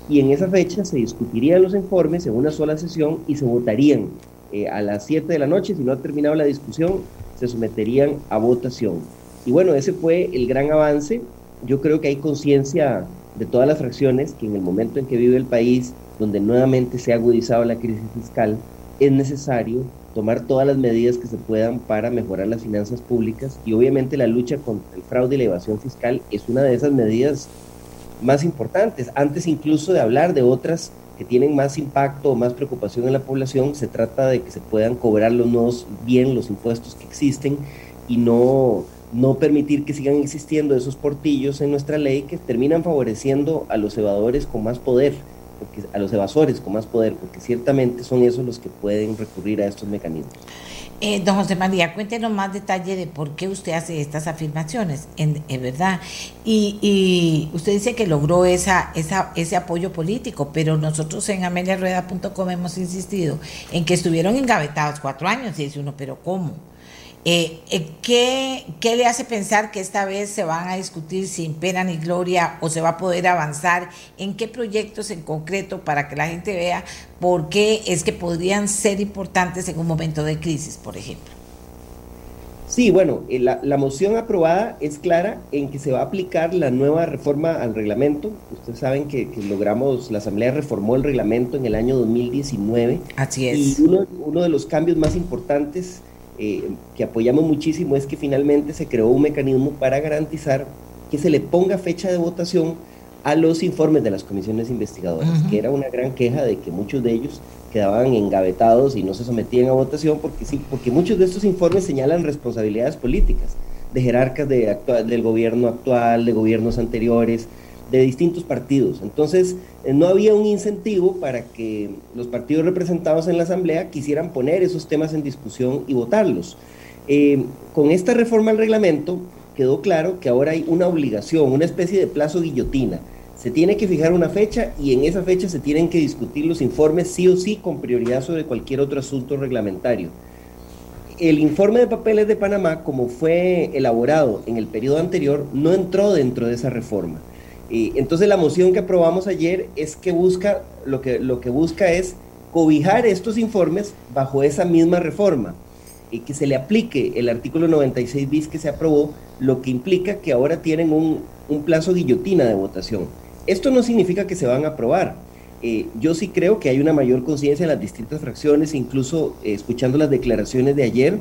y en esa fecha se discutirían los informes en una sola sesión y se votarían eh, a las 7 de la noche. Si no ha terminado la discusión, se someterían a votación. Y bueno, ese fue el gran avance. Yo creo que hay conciencia de todas las fracciones que en el momento en que vive el país, donde nuevamente se ha agudizado la crisis fiscal, es necesario tomar todas las medidas que se puedan para mejorar las finanzas públicas y obviamente la lucha contra el fraude y la evasión fiscal es una de esas medidas más importantes. Antes incluso de hablar de otras que tienen más impacto o más preocupación en la población, se trata de que se puedan cobrar los nuevos bien los impuestos que existen y no no permitir que sigan existiendo esos portillos en nuestra ley que terminan favoreciendo a los evadores con más poder, porque, a los evasores con más poder, porque ciertamente son esos los que pueden recurrir a estos mecanismos. Eh, don José María, cuéntenos más detalle de por qué usted hace estas afirmaciones, en, verdad. Y, usted dice que logró esa, esa, ese apoyo político, pero nosotros en ameliarueda.com hemos insistido en que estuvieron engavetados cuatro años, y dice uno, pero ¿cómo? Eh, eh, ¿qué, ¿Qué le hace pensar que esta vez se van a discutir sin pena ni gloria o se va a poder avanzar? ¿En qué proyectos en concreto para que la gente vea por qué es que podrían ser importantes en un momento de crisis, por ejemplo? Sí, bueno, eh, la, la, moción aprobada es clara en que se va a aplicar la nueva reforma al reglamento. Ustedes saben que, logramos, la Asamblea reformó el reglamento en el año 2019. Así es. Y uno, uno de los cambios más importantes eh, que apoyamos muchísimo es que finalmente se creó un mecanismo para garantizar que se le ponga fecha de votación a los informes de las comisiones investigadoras, que era una gran queja de que muchos de ellos quedaban engavetados y no se sometían a votación porque sí, porque muchos de estos informes señalan responsabilidades políticas de jerarcas de del gobierno actual, de gobiernos anteriores, de distintos partidos. Entonces, eh, no había un incentivo para que los partidos representados en la Asamblea quisieran poner esos temas en discusión y votarlos. Eh, con esta reforma al reglamento quedó claro que ahora hay una obligación, una especie de plazo guillotina. Se tiene que fijar una fecha y en esa fecha se tienen que discutir los informes sí o sí con prioridad sobre cualquier otro asunto reglamentario. El informe de papeles de Panamá, como fue elaborado en el periodo anterior, no entró dentro de esa reforma entonces la moción que aprobamos ayer es que busca, lo que, lo que busca es cobijar estos informes bajo esa misma reforma y que se le aplique el artículo 96 bis que se aprobó, lo que implica que ahora tienen un, plazo guillotina de votación. Esto no significa que se van a aprobar. Eh, yo sí creo que hay una mayor conciencia en las distintas fracciones, incluso eh, escuchando las declaraciones de ayer,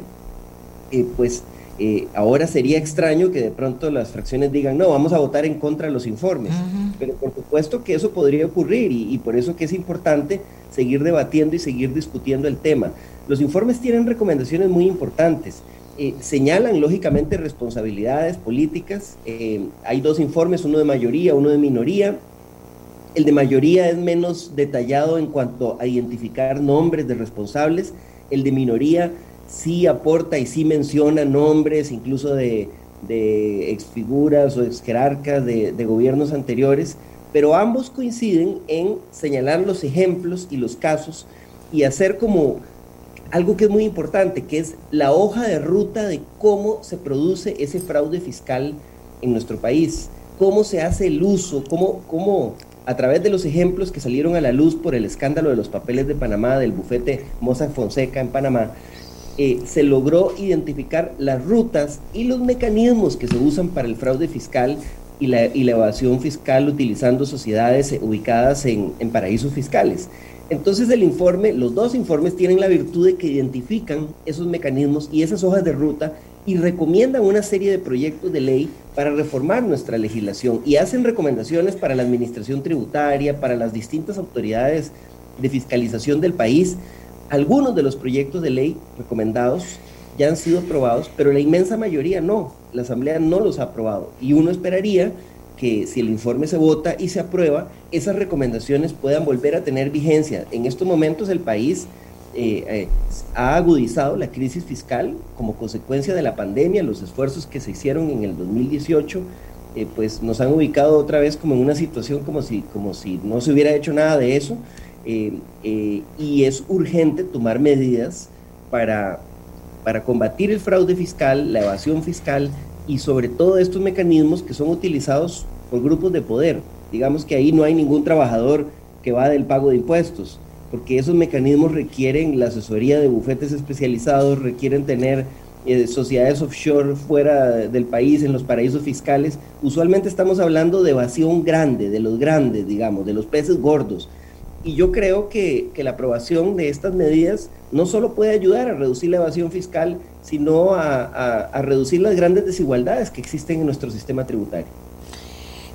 eh, pues eh, ahora sería extraño que de pronto las fracciones digan, no, vamos a votar en contra de los informes. Pero por supuesto que eso podría ocurrir y, por eso que es importante seguir debatiendo y seguir discutiendo el tema. Los informes tienen recomendaciones muy importantes. Eh, señalan lógicamente responsabilidades políticas. Eh, hay dos informes, uno de mayoría, uno de minoría. El de mayoría es menos detallado en cuanto a identificar nombres de responsables. El de minoría sí aporta y sí menciona nombres incluso de, de exfiguras o exjerarcas de, de gobiernos anteriores, pero ambos coinciden en señalar los ejemplos y los casos y hacer como algo que es muy importante, que es la hoja de ruta de cómo se produce ese fraude fiscal en nuestro país, cómo se hace el uso, cómo, cómo a través de los ejemplos que salieron a la luz por el escándalo de los papeles de Panamá, del bufete Mossack Fonseca en Panamá, eh, se logró identificar las rutas y los mecanismos que se usan para el fraude fiscal y la, evasión fiscal utilizando sociedades ubicadas en, paraísos fiscales. Entonces el informe, los dos informes tienen la virtud de que identifican esos mecanismos y esas hojas de ruta y recomiendan una serie de proyectos de ley para reformar nuestra legislación y hacen recomendaciones para la administración tributaria, para las distintas autoridades de fiscalización del país, algunos de los proyectos de ley recomendados ya han sido aprobados, pero la inmensa mayoría no. La Asamblea no los ha aprobado. Y uno esperaría que si el informe se vota y se aprueba, esas recomendaciones puedan volver a tener vigencia. En estos momentos el país eh, eh, ha agudizado la crisis fiscal como consecuencia de la pandemia, los esfuerzos que se hicieron en el 2018, eh, pues nos han ubicado otra vez como en una situación como si, como si no se hubiera hecho nada de eso. Eh, eh, y es urgente tomar medidas para, para combatir el fraude fiscal, la evasión fiscal y sobre todo estos mecanismos que son utilizados por grupos de poder. Digamos que ahí no hay ningún trabajador que va del pago de impuestos, porque esos mecanismos requieren la asesoría de bufetes especializados, requieren tener eh, sociedades offshore fuera del país, en los paraísos fiscales. Usualmente estamos hablando de evasión grande, de los grandes, digamos, de los peces gordos y yo creo que, la aprobación de estas medidas no solo puede ayudar a reducir la evasión fiscal, sino a, reducir las grandes desigualdades que existen en nuestro sistema tributario.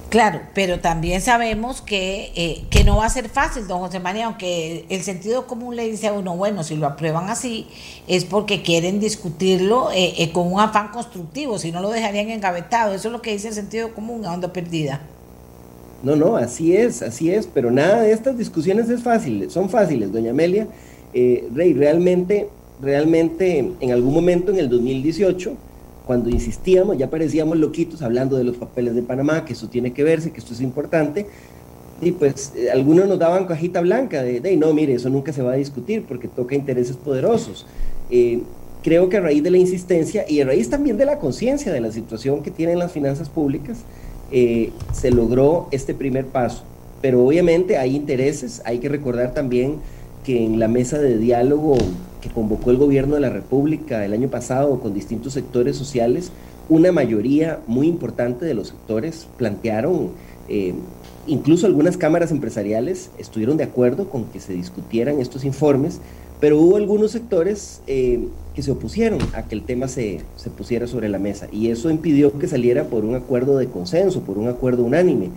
Claro, pero también sabemos que, eh, que no va a ser fácil, don José María, aunque el sentido común le dice a uno, bueno, si lo aprueban así, es porque quieren discutirlo eh, eh, con un afán constructivo, si no lo dejarían engavetado. Eso es lo que dice el sentido común, a onda perdida. No, no, así es, así es, pero nada de estas discusiones es fácil, son fáciles, doña Amelia. Eh, Rey, realmente, realmente en algún momento en el 2018, cuando insistíamos, ya parecíamos loquitos hablando de los papeles de Panamá, que eso tiene que verse, que esto es importante, y pues eh, algunos nos daban cajita blanca de, no, mire, eso nunca se va a discutir porque toca intereses poderosos. Eh, creo que a raíz de la insistencia y a raíz también de la conciencia de la situación que tienen las finanzas públicas, eh, se logró este primer paso. Pero obviamente hay intereses, hay que recordar también que en la mesa de diálogo que convocó el gobierno de la República el año pasado con distintos sectores sociales, una mayoría muy importante de los sectores plantearon, eh, incluso algunas cámaras empresariales estuvieron de acuerdo con que se discutieran estos informes, pero hubo algunos sectores eh, que se opusieron a que el tema se, pusiera sobre la mesa y eso impidió que saliera por un acuerdo de consenso, por un acuerdo unánime.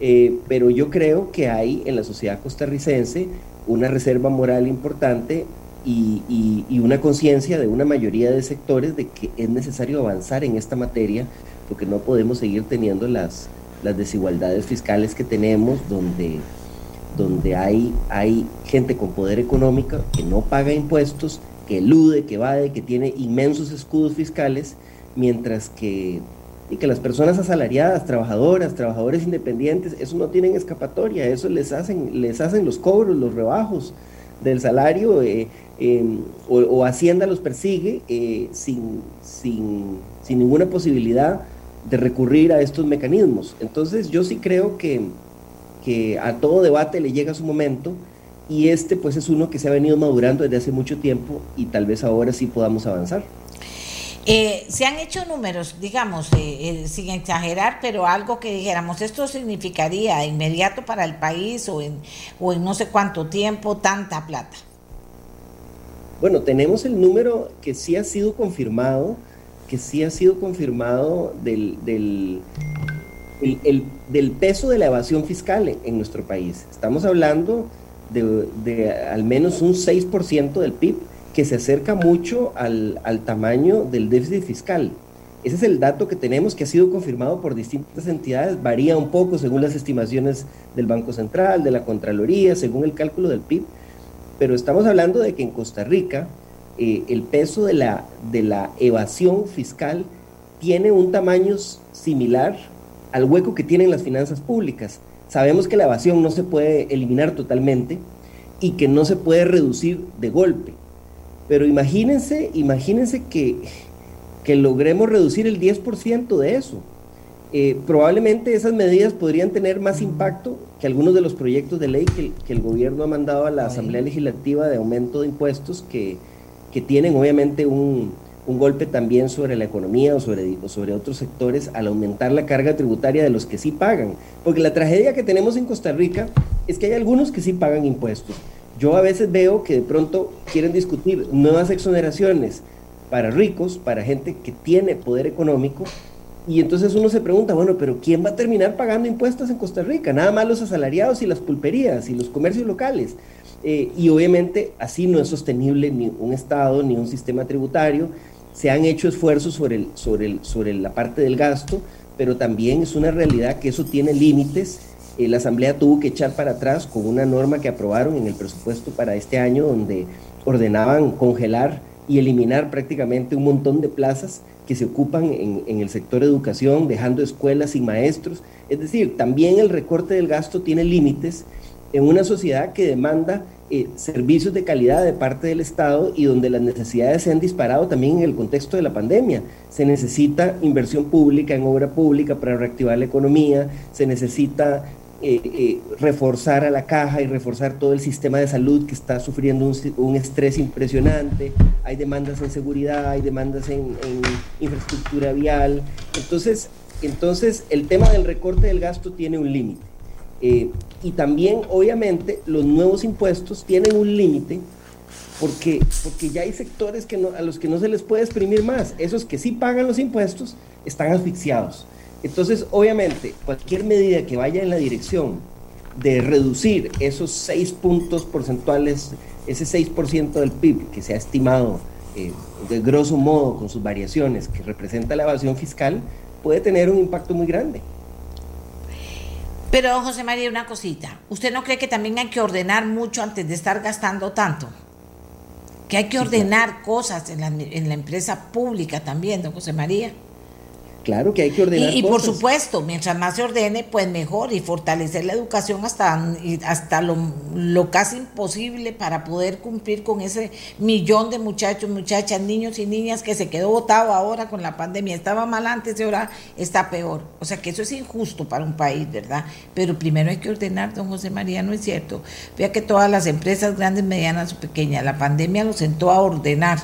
Eh, pero yo creo que hay en la sociedad costarricense una reserva moral importante y, una conciencia de una mayoría de sectores de que es necesario avanzar en esta materia porque no podemos seguir teniendo las, las desigualdades fiscales que tenemos, donde, donde hay, hay gente con poder económico que no paga impuestos, que elude, que evade, que tiene inmensos escudos fiscales, mientras que, y que las personas asalariadas, trabajadoras, trabajadores independientes, eso no tienen escapatoria, eso les hacen, les hacen los cobros, los rebajos del salario, eh, em, o, Hacienda los persigue eh, sin, sin, sin ninguna posibilidad de recurrir a estos mecanismos. Entonces yo sí creo que, que a todo debate le llega su momento y este pues es uno que se ha venido madurando desde hace mucho tiempo y tal vez ahora sí podamos avanzar. Eh, se han hecho números, digamos, eh, eh, sin exagerar, pero algo que dijéramos, esto significaría inmediato para el país o en, o en no sé cuánto tiempo tanta plata. Bueno, tenemos el número que sí ha sido confirmado, que sí ha sido confirmado del, del, del peso de la evasión fiscal en, nuestro país. Estamos hablando de, al menos un 6% del PIB, que se acerca mucho al, al tamaño del déficit fiscal. Ese es el dato que tenemos que ha sido confirmado por distintas entidades, varía un poco según las estimaciones del Banco Central, de la Contraloría, según el cálculo del PIB, pero estamos hablando de que en Costa Rica eh, el peso de la, de la evasión fiscal tiene un tamaño similar al hueco que tienen las finanzas públicas. Sabemos que la evasión no se puede eliminar totalmente y que no se puede reducir de golpe. Pero imagínense, imagínense que, que logremos reducir el 10% de eso. Eh, probablemente esas medidas podrían tener más impacto que algunos de los proyectos de ley que, que el gobierno ha mandado a la Asamblea Legislativa de aumento de impuestos que, que tienen obviamente un, golpe también sobre la economía o sobre, sobre otros sectores al aumentar la carga tributaria de los que sí pagan. Porque la tragedia que tenemos en Costa Rica es que hay algunos que sí pagan impuestos. Yo a veces veo que de pronto quieren discutir nuevas exoneraciones para ricos, para gente que tiene poder económico, y entonces uno se pregunta, bueno, pero ¿quién va a terminar pagando impuestos en Costa Rica? Nada más los asalariados y las pulperías y los comercios locales. Eh, y obviamente así no es sostenible ni un Estado ni un sistema tributario. Se han hecho esfuerzos sobre, el, sobre, el, sobre la parte del gasto, pero también es una realidad que eso tiene límites. Eh, la Asamblea tuvo que echar para atrás con una norma que aprobaron en el presupuesto para este año, donde ordenaban congelar y eliminar prácticamente un montón de plazas que se ocupan en, en, el sector educación, dejando escuelas sin maestros. Es decir, también el recorte del gasto tiene límites en una sociedad que demanda eh, servicios de calidad de parte del Estado y donde las necesidades se han disparado también en el contexto de la pandemia. Se necesita inversión pública en obra pública para reactivar la economía, se necesita eh, eh, reforzar a la caja y reforzar todo el sistema de salud que está sufriendo un, un estrés impresionante, hay demandas en seguridad, hay demandas en, en infraestructura vial. Entonces, entonces, el tema del recorte del gasto tiene un límite. Y también, obviamente, los nuevos impuestos tienen un límite porque, porque ya hay sectores que a los que no se les puede exprimir más. Esos que sí pagan los impuestos están asfixiados. Entonces, obviamente, cualquier medida que vaya en la dirección de reducir esos seis puntos porcentuales, ese 6% del PIB que se ha estimado eh, de grosso modo con sus variaciones que representa la evasión fiscal, puede tener un impacto muy grande. Pero, José María, una cosita. ¿Usted no cree que también hay que ordenar mucho antes de estar gastando tanto? Que hay que ordenar cosas en la, en la empresa pública también, don José María. Claro que hay que ordenar. Y, por supuesto, mientras más se ordene, pues mejor y fortalecer la educación hasta, hasta lo, lo, casi imposible para poder cumplir con ese millón de muchachos, muchachas, niños y niñas que se quedó votado ahora con la pandemia. Estaba mal antes y ahora está peor. O sea que eso es injusto para un país, ¿verdad? Pero primero hay que ordenar, don José María, no es cierto. Vea que todas las empresas, grandes, medianas o pequeñas, la pandemia los sentó a ordenar.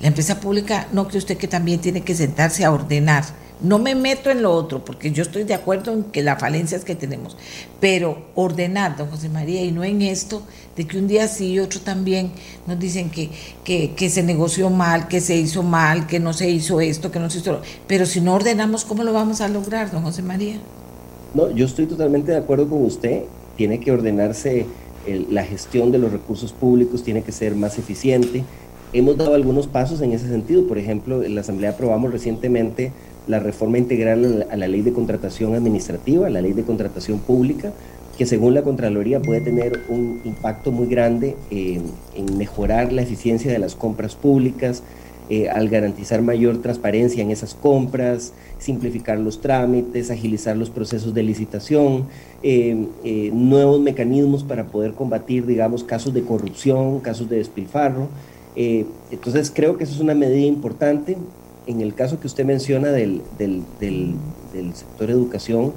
La empresa pública, ¿no cree usted que también tiene que sentarse a ordenar? No me meto en lo otro, porque yo estoy de acuerdo en que la falencia es que tenemos, pero ordenar, don José María, y no en esto, de que un día sí y otro también nos dicen que, que, se negoció mal, que se hizo mal, que no se hizo esto, que no se hizo... Pero si no ordenamos, ¿cómo lo vamos a lograr, don José María? No, yo estoy totalmente de acuerdo con usted. Tiene que ordenarse la gestión de los recursos públicos, tiene que ser más eficiente. Hemos dado algunos pasos en ese sentido. Por ejemplo, en la Asamblea aprobamos recientemente la reforma integral a la ley de contratación administrativa, la ley de contratación pública, que según la Contraloría puede tener un impacto muy grande en mejorar la eficiencia de las compras públicas, eh, al garantizar mayor transparencia en esas compras, simplificar los trámites, agilizar los procesos de licitación, eh, eh, nuevos mecanismos para poder combatir, digamos, casos de corrupción, casos de despilfarro. Entonces creo que eso es una medida importante. En el caso que usted menciona del, del, del, del sector educación,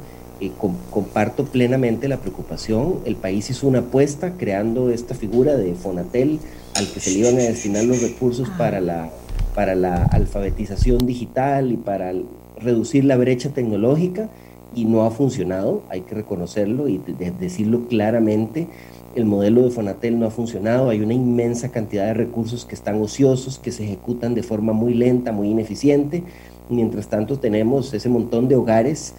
comparto plenamente la preocupación. El país hizo una apuesta creando esta figura de Fonatel al que se le iban a destinar los recursos ah. para la para la alfabetización digital y para reducir la brecha tecnológica y no ha funcionado, hay que reconocerlo y decirlo claramente. El modelo de Fonatel no ha funcionado, hay una inmensa cantidad de recursos que están ociosos, que se ejecutan de forma muy lenta, muy ineficiente. Mientras tanto tenemos ese montón de hogares,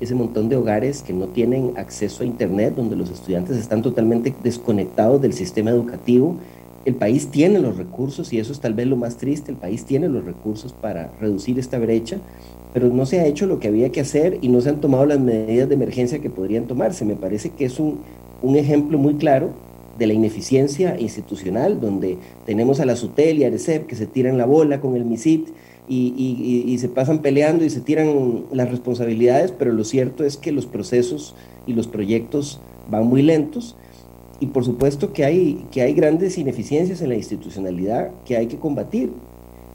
ese montón de hogares que no tienen acceso a Internet, donde los estudiantes están totalmente desconectados del sistema educativo el país tiene los recursos, y eso es tal vez lo más triste, el país tiene los recursos para reducir esta brecha, pero no se ha hecho lo que había que hacer y no se han tomado las medidas de emergencia que podrían tomarse. Me parece que es un, ejemplo muy claro de la ineficiencia institucional, donde tenemos a la SUTEL y a ARECEP que se tiran la bola con el MISIT y, y, se pasan peleando y se tiran las responsabilidades, pero lo cierto es que los procesos y los proyectos van muy lentos. Y por supuesto que hay, que hay grandes ineficiencias en la institucionalidad que hay que combatir,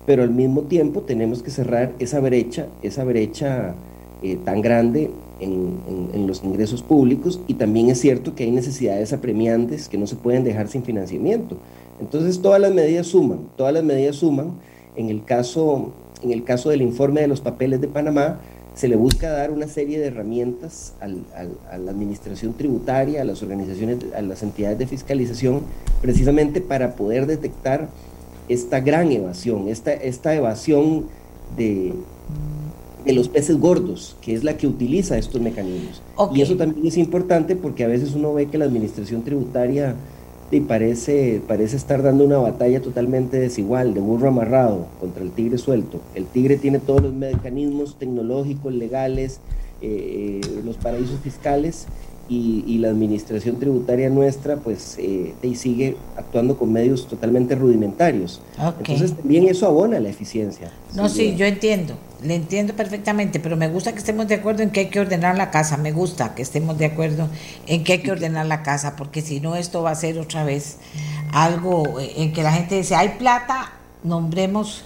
pero al mismo tiempo tenemos que cerrar esa brecha, esa brecha eh, tan grande en, los ingresos públicos y también es cierto que hay necesidades apremiantes que no se pueden dejar sin financiamiento. Entonces todas las medidas suman, todas las medidas suman. En el caso, en el caso del informe de los papeles de Panamá, se le busca dar una serie de herramientas a la administración tributaria, a las organizaciones, a las entidades de fiscalización, precisamente para poder detectar esta gran evasión, esta, esta evasión de, de los peces gordos, que es la que utiliza estos mecanismos. Y eso también es importante porque a veces uno ve que la administración tributaria y parece, parece estar dando una batalla totalmente desigual, de burro amarrado contra el tigre suelto. El tigre tiene todos los mecanismos tecnológicos, legales, eh, eh, los paraísos fiscales y, la administración tributaria nuestra pues eh, sigue actuando con medios totalmente rudimentarios. Entonces también eso abona la eficiencia. No, sí, yo entiendo, le entiendo perfectamente, pero me gusta que estemos de acuerdo en que hay que ordenar la casa, me gusta que estemos de acuerdo en que hay que ordenar la casa, porque si no esto va a ser otra vez algo en que la gente dice, hay plata, nombremos,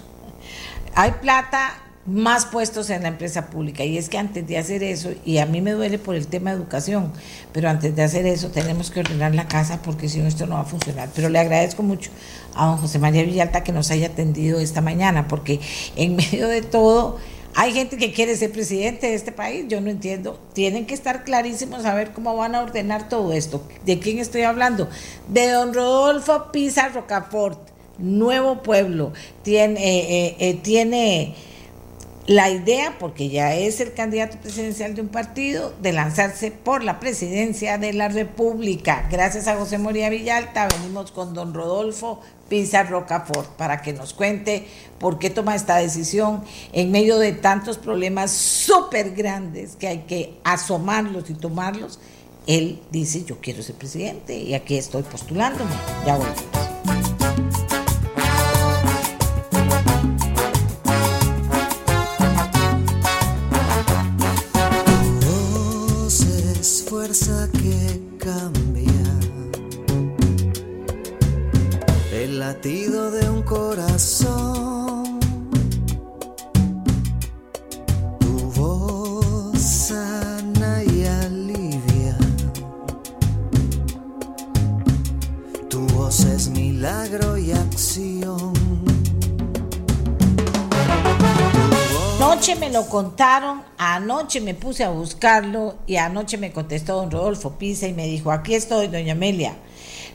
hay plata, más puestos en la empresa pública. Y es que antes de hacer eso, y a mí me duele por el tema de educación, pero antes de hacer eso tenemos que ordenar la casa porque si no esto no va a funcionar. Pero le agradezco mucho a don José María Villalta que nos haya atendido esta mañana, porque en medio de todo hay gente que quiere ser presidente de este país, yo no entiendo. Tienen que estar clarísimos a ver cómo van a ordenar todo esto. ¿De quién estoy hablando? De don Rodolfo Pisa Rocafort, Nuevo Pueblo. Tiene, eh, eh, tiene la idea, porque ya es el candidato presidencial de un partido, de lanzarse por la presidencia de la República. Gracias a José Moría Villalta, venimos con don Rodolfo Pizarro Rocafort para que nos cuente por qué toma esta decisión en medio de tantos problemas súper grandes que hay que asomarlos y tomarlos. Él dice, yo quiero ser presidente y aquí estoy postulándome. Ya volvemos. Anoche me lo contaron, anoche me puse a buscarlo y anoche me contestó don Rodolfo Pisa y me dijo, aquí estoy, doña Amelia,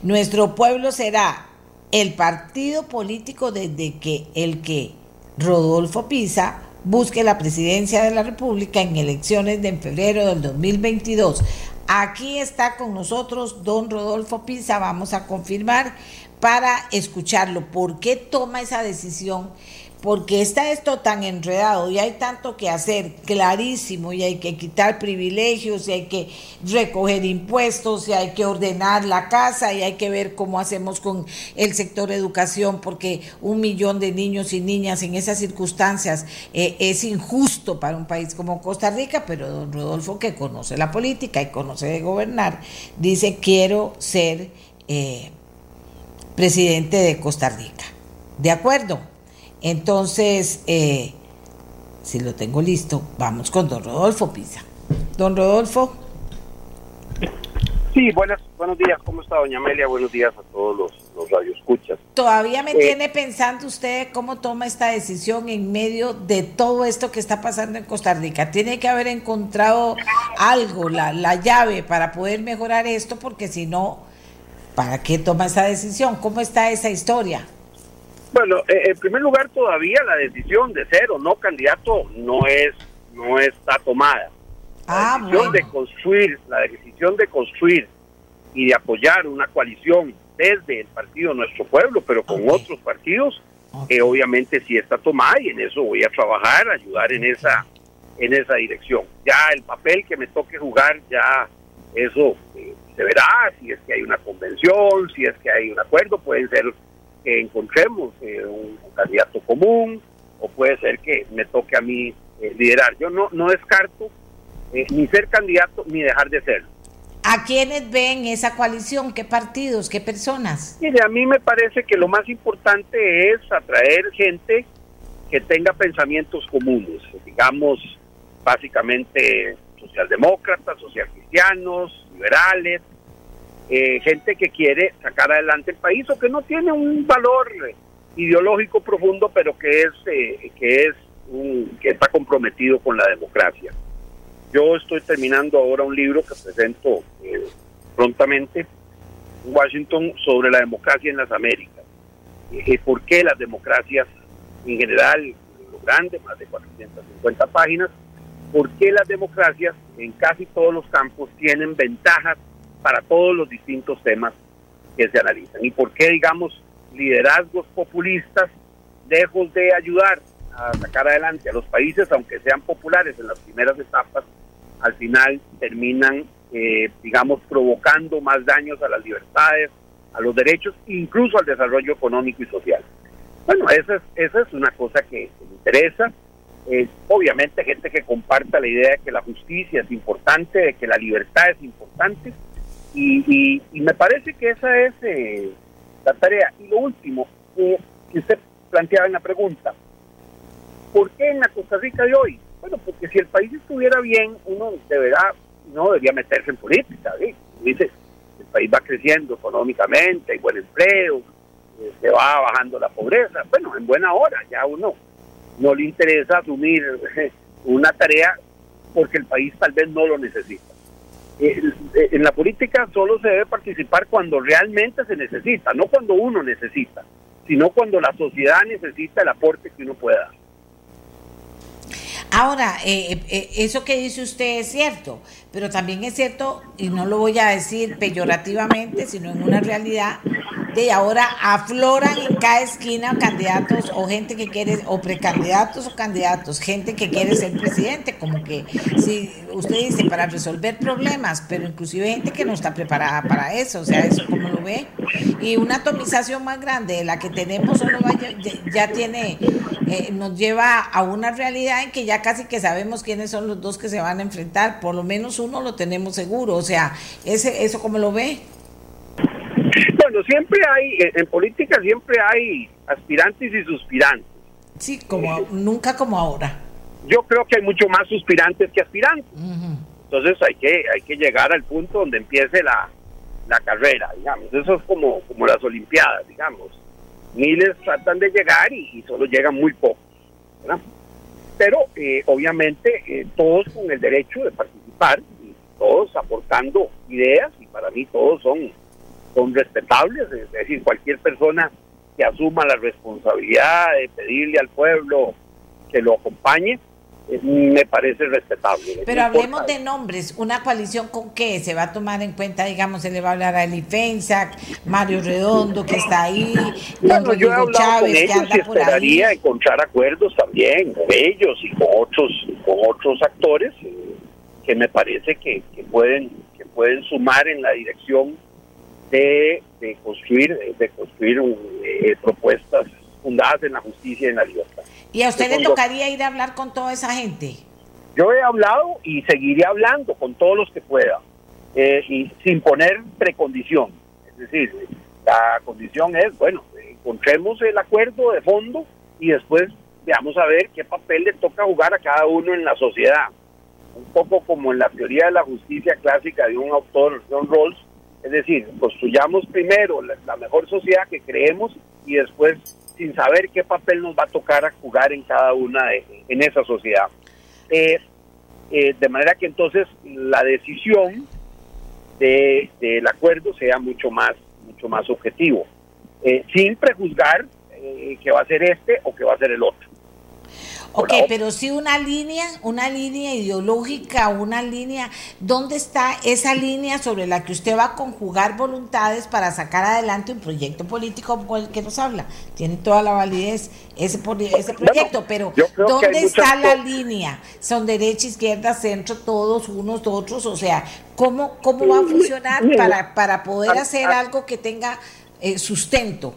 nuestro pueblo será el partido político desde que el que Rodolfo Pisa busque la presidencia de la República en elecciones de febrero del 2022. Aquí está con nosotros don Rodolfo Pisa, vamos a confirmar para escucharlo. ¿Por qué toma esa decisión? Porque está esto tan enredado y hay tanto que hacer, clarísimo, y hay que quitar privilegios, y hay que recoger impuestos, y hay que ordenar la casa, y hay que ver cómo hacemos con el sector educación, porque un millón de niños y niñas en esas circunstancias eh, es injusto para un país como Costa Rica, pero don Rodolfo, que conoce la política y conoce de gobernar, dice, quiero ser eh, presidente de Costa Rica. ¿De acuerdo? Entonces, eh, si lo tengo listo, vamos con don Rodolfo Pisa. Don Rodolfo. Sí, buenas, buenos días. ¿Cómo está, doña Amelia? Buenos días a todos los, los radioescuchas. Todavía me eh, tiene pensando usted cómo toma esta decisión en medio de todo esto que está pasando en Costa Rica. Tiene que haber encontrado algo, la, la llave para poder mejorar esto, porque si no, ¿para qué toma esa decisión? ¿Cómo está esa historia? Bueno, eh, en primer lugar, todavía la decisión de ser o no candidato no es no está tomada. La ah, decisión de construir, la decisión de construir y de apoyar una coalición desde el partido Nuestro Pueblo, pero con otros partidos, que obviamente sí está tomada y en eso voy a trabajar, ayudar en esa en esa dirección. Ya el papel que me toque jugar, ya eso eh, se verá, si es que hay una convención, si es que hay un acuerdo, pueden ser que encontremos eh, un, candidato común o puede ser que me toque a mí eh, liderar. Yo no, no descarto eh, ni ser candidato ni dejar de serlo. ¿A quiénes ven esa coalición? ¿Qué partidos? ¿Qué personas? Mire, a mí me parece que lo más importante es atraer gente que tenga pensamientos comunes, digamos, básicamente socialdemócratas, socialcristianos, liberales, eh, gente que quiere sacar adelante el país o que no tiene un valor ideológico profundo, pero que es eh, que es que está comprometido con la democracia. Yo estoy terminando ahora un libro que presento eh, prontamente en Washington sobre la democracia en las Américas. y ¿Por qué las democracias en general, lo grande, más de 450 páginas, por qué las democracias en casi todos los campos tienen ventajas para todos los distintos temas que se analizan. ¿Y por qué, digamos, liderazgos populistas, lejos de ayudar a sacar adelante a los países, aunque sean populares en las primeras etapas, al final terminan, eh, digamos, provocando más daños a las libertades, a los derechos, incluso al desarrollo económico y social. Bueno, esa es, esa es una cosa que, me interesa. Eh, obviamente gente que comparta la idea de que la justicia es importante, de que la libertad es importante, y, me parece que esa es eh, la tarea. Y lo último, que usted planteaba en la pregunta, ¿por qué en la Costa Rica de hoy? Bueno, porque si el país estuviera bien, uno deberá, no debería meterse en política. Dice, el país va creciendo económicamente, hay buen empleo, eh, se va bajando la pobreza. Bueno, en buena hora, ya uno no le interesa asumir una tarea porque el país tal vez no lo necesita. Eh, en la política solo se debe participar cuando realmente se necesita, no cuando uno necesita, sino cuando la sociedad necesita el aporte que uno pueda. Ahora, eh, eh, eso que dice usted es cierto, pero también es cierto, y no lo voy a decir peyorativamente, sino en una realidad, de ahora afloran en cada esquina candidatos o gente que quiere, o precandidatos o candidatos, gente que quiere ser presidente, como que si usted dice para resolver problemas, pero inclusive gente que no está preparada para eso, o sea, eso como lo ve, y una atomización más grande de la que tenemos solo ya, tiene, eh, nos lleva a una realidad en que ya casi que sabemos quiénes son los dos que se van a enfrentar, por lo menos uno lo tenemos seguro, o sea, ese, eso como lo ve. Bueno, siempre hay, en política siempre hay aspirantes y suspirantes. Sí, como nunca como ahora. Yo creo que hay mucho más suspirantes que aspirantes. Entonces hay que hay que llegar al punto donde empiece la, la carrera, digamos. Eso es como, como las Olimpiadas, digamos. Miles tratan de llegar y, solo llegan muy pocos. Pero eh, obviamente eh, todos con el derecho de participar y todos aportando ideas y para mí todos son son respetables, es decir, cualquier persona que asuma la responsabilidad de pedirle al pueblo que lo acompañe, me parece respetable. Pero hablemos de nombres, ¿una coalición con qué? ¿Se va a tomar en cuenta, digamos, se le va a hablar a Eli Mario Redondo que está ahí, bueno, yo he hablado Chávez con ellos y esperaría encontrar acuerdos también con ellos y con otros, con otros actores eh, que me parece que, pueden que pueden sumar en la dirección de, construir de construir eh, propuestas fundadas en la justicia y en la libertad. ¿Y a usted le tocaría ir a hablar con toda esa gente? Yo he hablado y seguiré hablando con todos los que pueda, eh, y sin poner precondición. Es decir, la condición es, bueno, encontremos el acuerdo de fondo y después veamos a ver qué papel le toca jugar a cada uno en la sociedad. Un poco como en la teoría de la justicia clásica de un autor, John Rawls, es decir, construyamos primero la mejor sociedad que creemos y después sin saber qué papel nos va a tocar a jugar en cada una de, en esa sociedad. Eh, eh, de manera que entonces la decisión del de, acuerdo sea mucho más, mucho más objetivo, eh, sin prejuzgar que va a ser este o que va a ser el otro. Ok, pero sí una línea, una línea ideológica, una línea, ¿dónde está esa línea sobre la que usted va a conjugar voluntades para sacar adelante un proyecto político como el que nos habla? Tiene toda la validez ese, ese proyecto, pero ¿dónde está la línea? ¿Son derecha, izquierda, centro, todos, unos, otros? O sea, ¿cómo, cómo va a funcionar para, para poder hacer algo que tenga eh, sustento?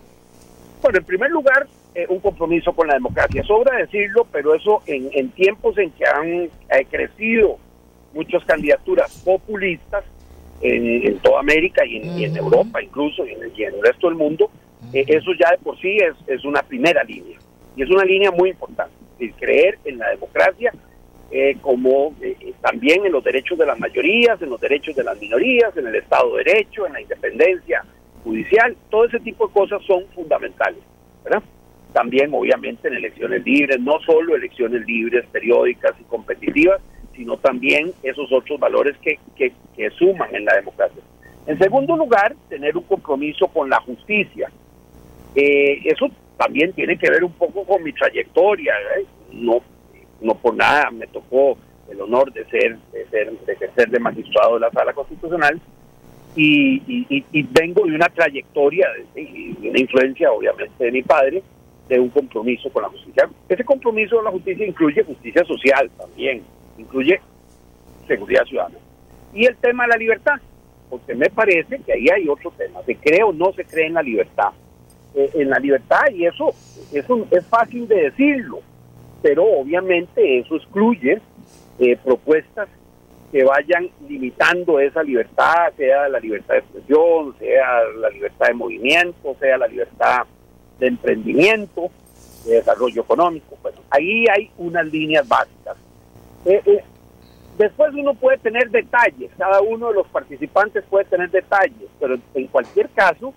Bueno, en primer lugar, eh, un compromiso con la democracia. Sobra decirlo, pero eso en, tiempos en que han eh, crecido muchas candidaturas populistas en, toda América y en, Europa incluso y en, el resto del mundo, eh, eso ya de por sí es, es una primera línea. Y es una línea muy importante. El creer en la democracia como también en los derechos de las mayorías, en los derechos de las minorías, en el Estado de Derecho, en la independencia judicial, todo ese tipo de cosas son fundamentales. ¿verdad? También obviamente en elecciones libres, no solo elecciones libres, periódicas y competitivas, sino también esos otros valores que, que, suman en la democracia. En segundo lugar, tener un compromiso con la justicia. Eh, eso también tiene que ver un poco con mi trayectoria. ¿eh? No, no por nada me tocó el honor de ser, de ser, de ejercer de magistrado de la Sala Constitucional y, y, vengo de una trayectoria, de, una influencia obviamente de mi padre, de un compromiso con la justicia. Ese compromiso con la justicia incluye justicia social también, incluye seguridad ciudadana. Y el tema de la libertad, porque me parece que ahí hay otro tema, se cree o no se cree en la libertad. Eh, en la libertad, y eso, eso es fácil de decirlo, pero obviamente eso excluye eh, propuestas que vayan limitando esa libertad, sea la libertad de expresión, sea la libertad de movimiento, sea la libertad de emprendimiento, de desarrollo económico. Bueno, ahí hay unas líneas básicas. Eh, eh, después uno puede tener detalles, cada uno de los participantes puede tener detalles, pero en cualquier caso,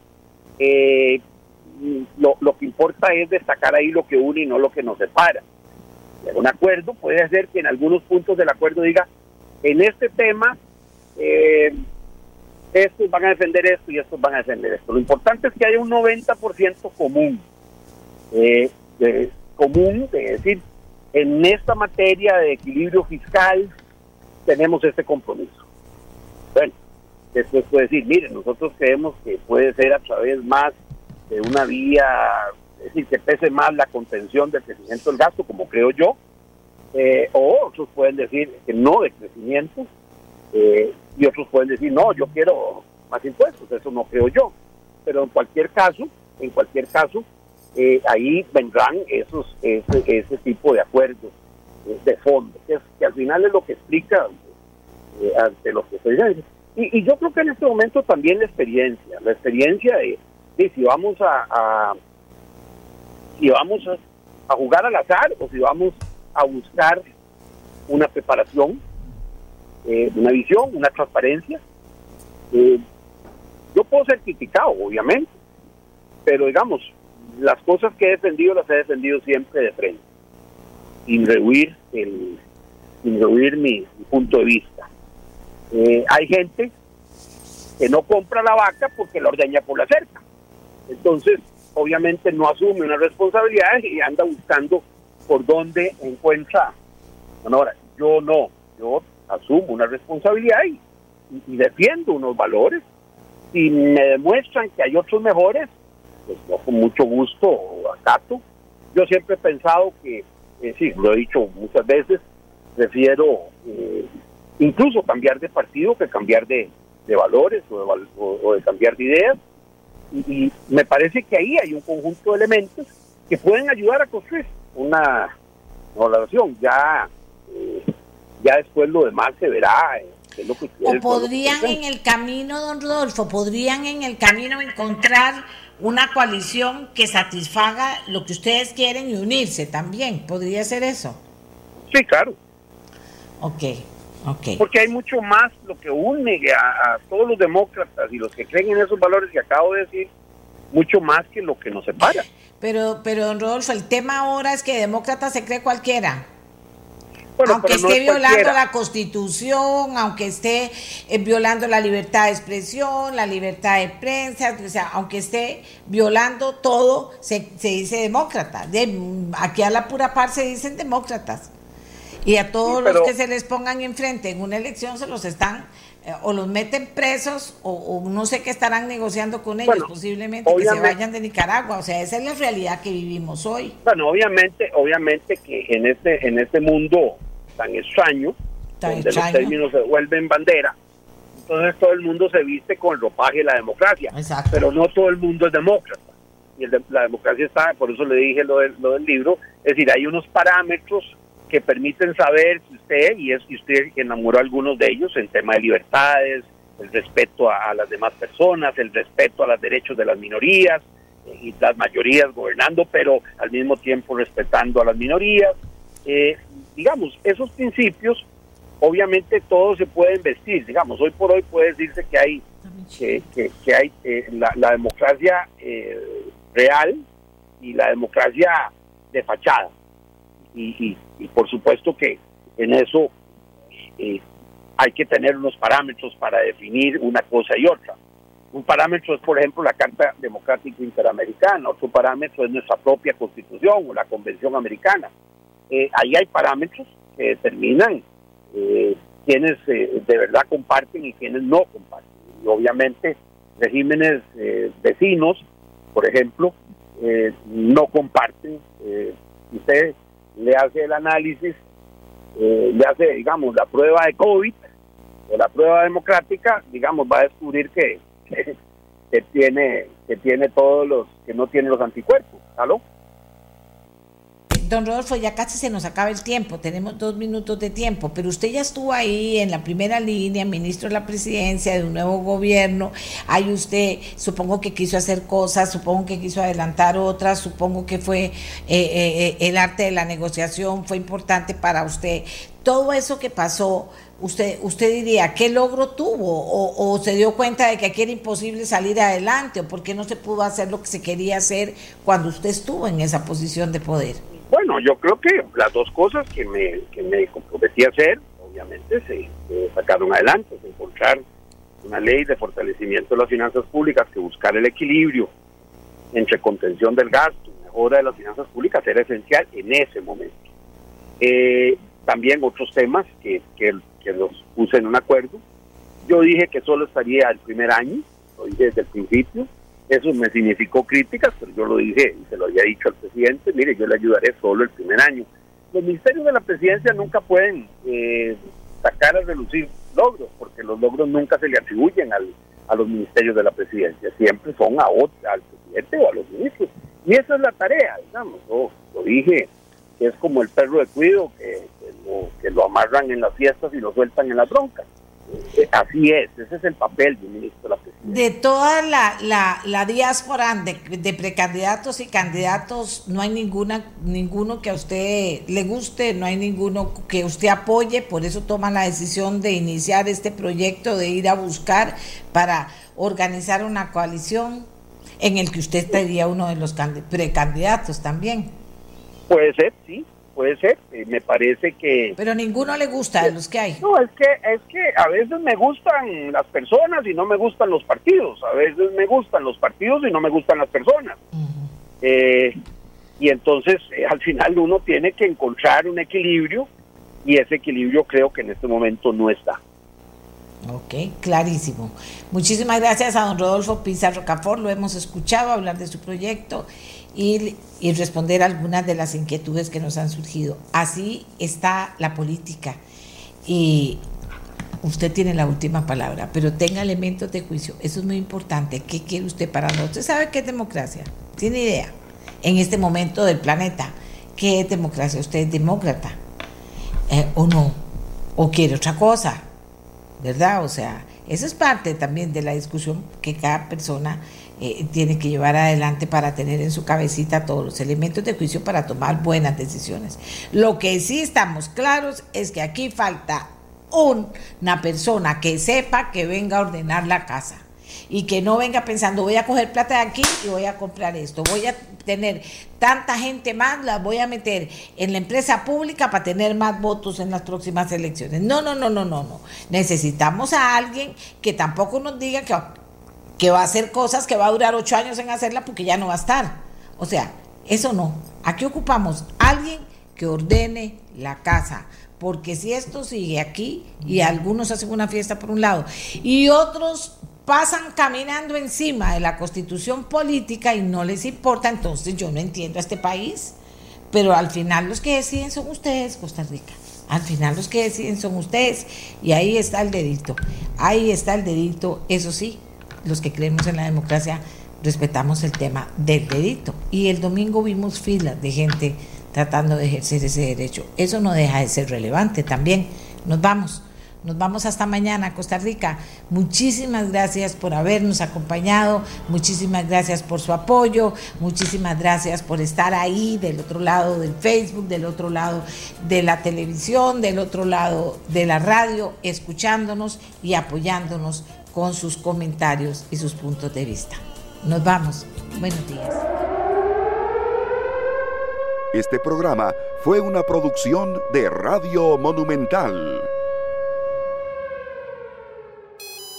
eh, lo, lo, que importa es destacar ahí lo que une y no lo que nos separa. Un acuerdo puede ser que en algunos puntos del acuerdo diga, en este tema, eh, estos van a defender esto y estos van a defender esto. Lo importante es que haya un 90% común, eh, común, de decir, en esta materia de equilibrio fiscal tenemos este compromiso. Bueno, después puede decir, miren, nosotros creemos que puede ser a través más de una vía, es decir, que pese más la contención del crecimiento del gasto, como creo yo, eh, o otros pueden decir que no de crecimiento, eh, y otros pueden decir, no, yo quiero más impuestos, eso no creo yo. Pero en cualquier caso, en cualquier caso, eh, ahí vendrán esos ese, ese tipo de acuerdos eh, de fondo, que, que, al final es lo que explica ante lo que estoy diciendo. Y, y, yo creo que en este momento también la experiencia, la experiencia de, si vamos a, si vamos a jugar al azar o si vamos a buscar una preparación eh, una visión, una transparencia. Eh, yo puedo ser criticado, obviamente, pero digamos, las cosas que he defendido las he defendido siempre de frente, sin rehuir, el, sin mi, punto de vista. Eh, hay gente que no compra la vaca porque la ordeña por la cerca. Entonces, obviamente no asume una responsabilidad y anda buscando por dónde encuentra Bueno, ahora, yo no, yo asumo una responsabilidad y, defiendo unos valores. Si me demuestran que hay otros mejores, pues yo con mucho gusto acato. Yo siempre he pensado que, eh, sí, lo he dicho muchas veces, prefiero eh, incluso cambiar de partido que cambiar de, de valores o de, o- o de cambiar de ideas. Y, y me parece que ahí hay un conjunto de elementos que pueden ayudar a construir una relación. Ya, eh, ya después lo demás se verá. eh, qué es lo que quiere O podrían en el camino, don Rodolfo, podrían en el camino encontrar una coalición que satisfaga lo que ustedes quieren y unirse también. ¿Podría ser eso? Sí, claro. Ok, ok. Porque hay mucho más lo que une a, a todos los demócratas y los que creen en esos valores que acabo de decir, mucho más que lo que nos separa. Pero, pero don Rodolfo, el tema ahora es que demócrata se cree cualquiera. Bueno, aunque no esté es violando cualquiera. la constitución, aunque esté eh, violando la libertad de expresión, la libertad de prensa, o sea, aunque esté violando todo, se, se dice demócrata. De, aquí a la pura par se dicen demócratas. Y a todos Sí, pero- los que se les pongan enfrente en una elección se los están, o los meten presos, o, o no sé qué estarán negociando con ellos, Bueno, posiblemente que se vayan de Nicaragua. O sea, esa es la realidad que vivimos hoy. Bueno, obviamente, obviamente que en este, en este mundo tan extraño, Tan donde extraño. los términos se vuelven bandera, entonces todo el mundo se viste con el ropaje de la democracia. Exacto. Pero no todo el mundo es demócrata. Y el de- la democracia está, por eso le dije lo del, lo del libro, es decir, hay unos parámetros que permiten saber si usted, y es y usted enamoró a algunos de ellos en tema de libertades, el respeto a, las demás personas, el respeto a los derechos de las minorías eh, y las mayorías gobernando, pero al mismo tiempo respetando a las minorías. Eh, digamos, esos principios, obviamente todos se pueden vestir, digamos, hoy por hoy puede decirse que hay que, que- que hay eh, la, democracia eh, real y la democracia de fachada. Y- y por supuesto que en eso eh, hay que tener unos parámetros para definir una cosa y otra. Un parámetro es, por ejemplo, la Carta Democrática Interamericana, otro parámetro es nuestra propia Constitución o la Convención Americana. Eh, ahí hay parámetros que determinan eh, quienes eh, de verdad comparten y quienes no comparten. Y obviamente regímenes eh, vecinos, por ejemplo, no comparten. Usted le hace el análisis, eh, le hace, digamos, la prueba de COVID o la prueba democrática, digamos, va a descubrir que, que, que tiene que tiene todos los que no tiene los anticuerpos. ¿Aló? Don Rodolfo, ya casi se nos acaba el tiempo, tenemos dos minutos de tiempo, pero usted ya estuvo ahí en la primera línea, ministro de la presidencia de un nuevo gobierno, ahí usted supongo que quiso hacer cosas, supongo que quiso adelantar otras, supongo que fue eh, eh, eh, el arte de la negociación, fue importante para usted. Todo eso que pasó, usted, usted diría, ¿qué logro tuvo? O, o se dio cuenta de que aquí era imposible salir adelante? ¿O por qué no se pudo hacer lo que se quería hacer cuando usted estuvo en esa posición de poder? Bueno, yo creo que las dos cosas que me, que me comprometí a hacer, obviamente, se, sacaron adelante. Se encontrar una ley de fortalecimiento de las finanzas públicas que buscar el equilibrio entre contención del gasto y mejora de las finanzas públicas era esencial en ese momento. Eh, también otros temas que, que, los puse en un acuerdo. Yo dije que solo estaría el primer año, lo desde el principio. Eso me significó críticas, pero yo lo dije y se lo había dicho al presidente, mire, yo le ayudaré solo el primer año. Los ministerios de la presidencia nunca pueden eh, sacar a relucir logros, porque los logros nunca se le atribuyen al, a los ministerios de la presidencia, siempre son a otro, al presidente o a los ministros. Y esa es la tarea, digamos, yo lo dije, que es como el perro de cuido, que, que lo, que lo amarran en las fiestas y lo sueltan en las broncas. Así es, ese es el papel de un ministro de la presidencia. De toda la, la, la diáspora de, de, precandidatos y candidatos, no hay ninguna ninguno que a usted le guste, no hay ninguno que usted apoye, por eso toma la decisión de iniciar este proyecto, de ir a buscar para organizar una coalición en el que usted sería uno de los precandidatos también. Puede ser, sí, puede ser. Eh, me parece que. Pero ninguno le gusta de los que hay. No, es que es que a veces me gustan las personas y no me gustan los partidos. A veces me gustan los partidos y no me gustan las personas. Uh -huh. eh, y entonces eh, al final uno tiene que encontrar un equilibrio y ese equilibrio creo que en este momento no está. Ok, clarísimo. Muchísimas gracias a don Rodolfo Pizarro Cafor, lo hemos escuchado hablar de su proyecto y, y, responder algunas de las inquietudes que nos han surgido. Así está la política y usted tiene la última palabra, pero tenga elementos de juicio, eso es muy importante. ¿Qué quiere usted para nosotros? ¿Usted sabe qué es democracia? ¿Tiene idea? En este momento del planeta, ¿qué es democracia? ¿Usted es demócrata eh, o no? ¿O quiere otra cosa? ¿verdad? O sea, eso es parte también de la discusión que cada persona eh, tiene que llevar adelante para tener en su cabecita todos los elementos de juicio para tomar buenas decisiones. Lo que sí estamos claros es que aquí falta una persona que sepa que venga a ordenar la casa y que no venga pensando voy a coger plata de aquí y voy a comprar esto, voy a tener tanta gente más, la voy a meter en la empresa pública para tener más votos en las próximas elecciones. No, no, no, no, no, no. Necesitamos a alguien que tampoco nos diga que, que va a hacer cosas que va a durar ocho años en hacerla porque ya no va a estar. O sea, eso no. Aquí ocupamos alguien que ordene la casa porque si esto sigue aquí y algunos hacen una fiesta por un lado y otros pasan caminando encima de la constitución política y no les importa, entonces yo no entiendo a este país. Pero al final los que deciden son ustedes, Costa Rica. Al final los que deciden son ustedes. Y ahí está el dedito. Ahí está el dedito. Eso sí, los que creemos en la democracia respetamos el tema del dedito. Y el domingo vimos filas de gente tratando de ejercer ese derecho. Eso no deja de ser relevante también. Nos vamos. Nos vamos hasta mañana, Costa Rica. Muchísimas gracias por habernos acompañado, muchísimas gracias por su apoyo, muchísimas gracias por estar ahí del otro lado del Facebook, del otro lado de la televisión, del otro lado de la radio, escuchándonos y apoyándonos con sus comentarios y sus puntos de vista. Nos vamos. Buenos días. Este programa fue una producción de Radio Monumental.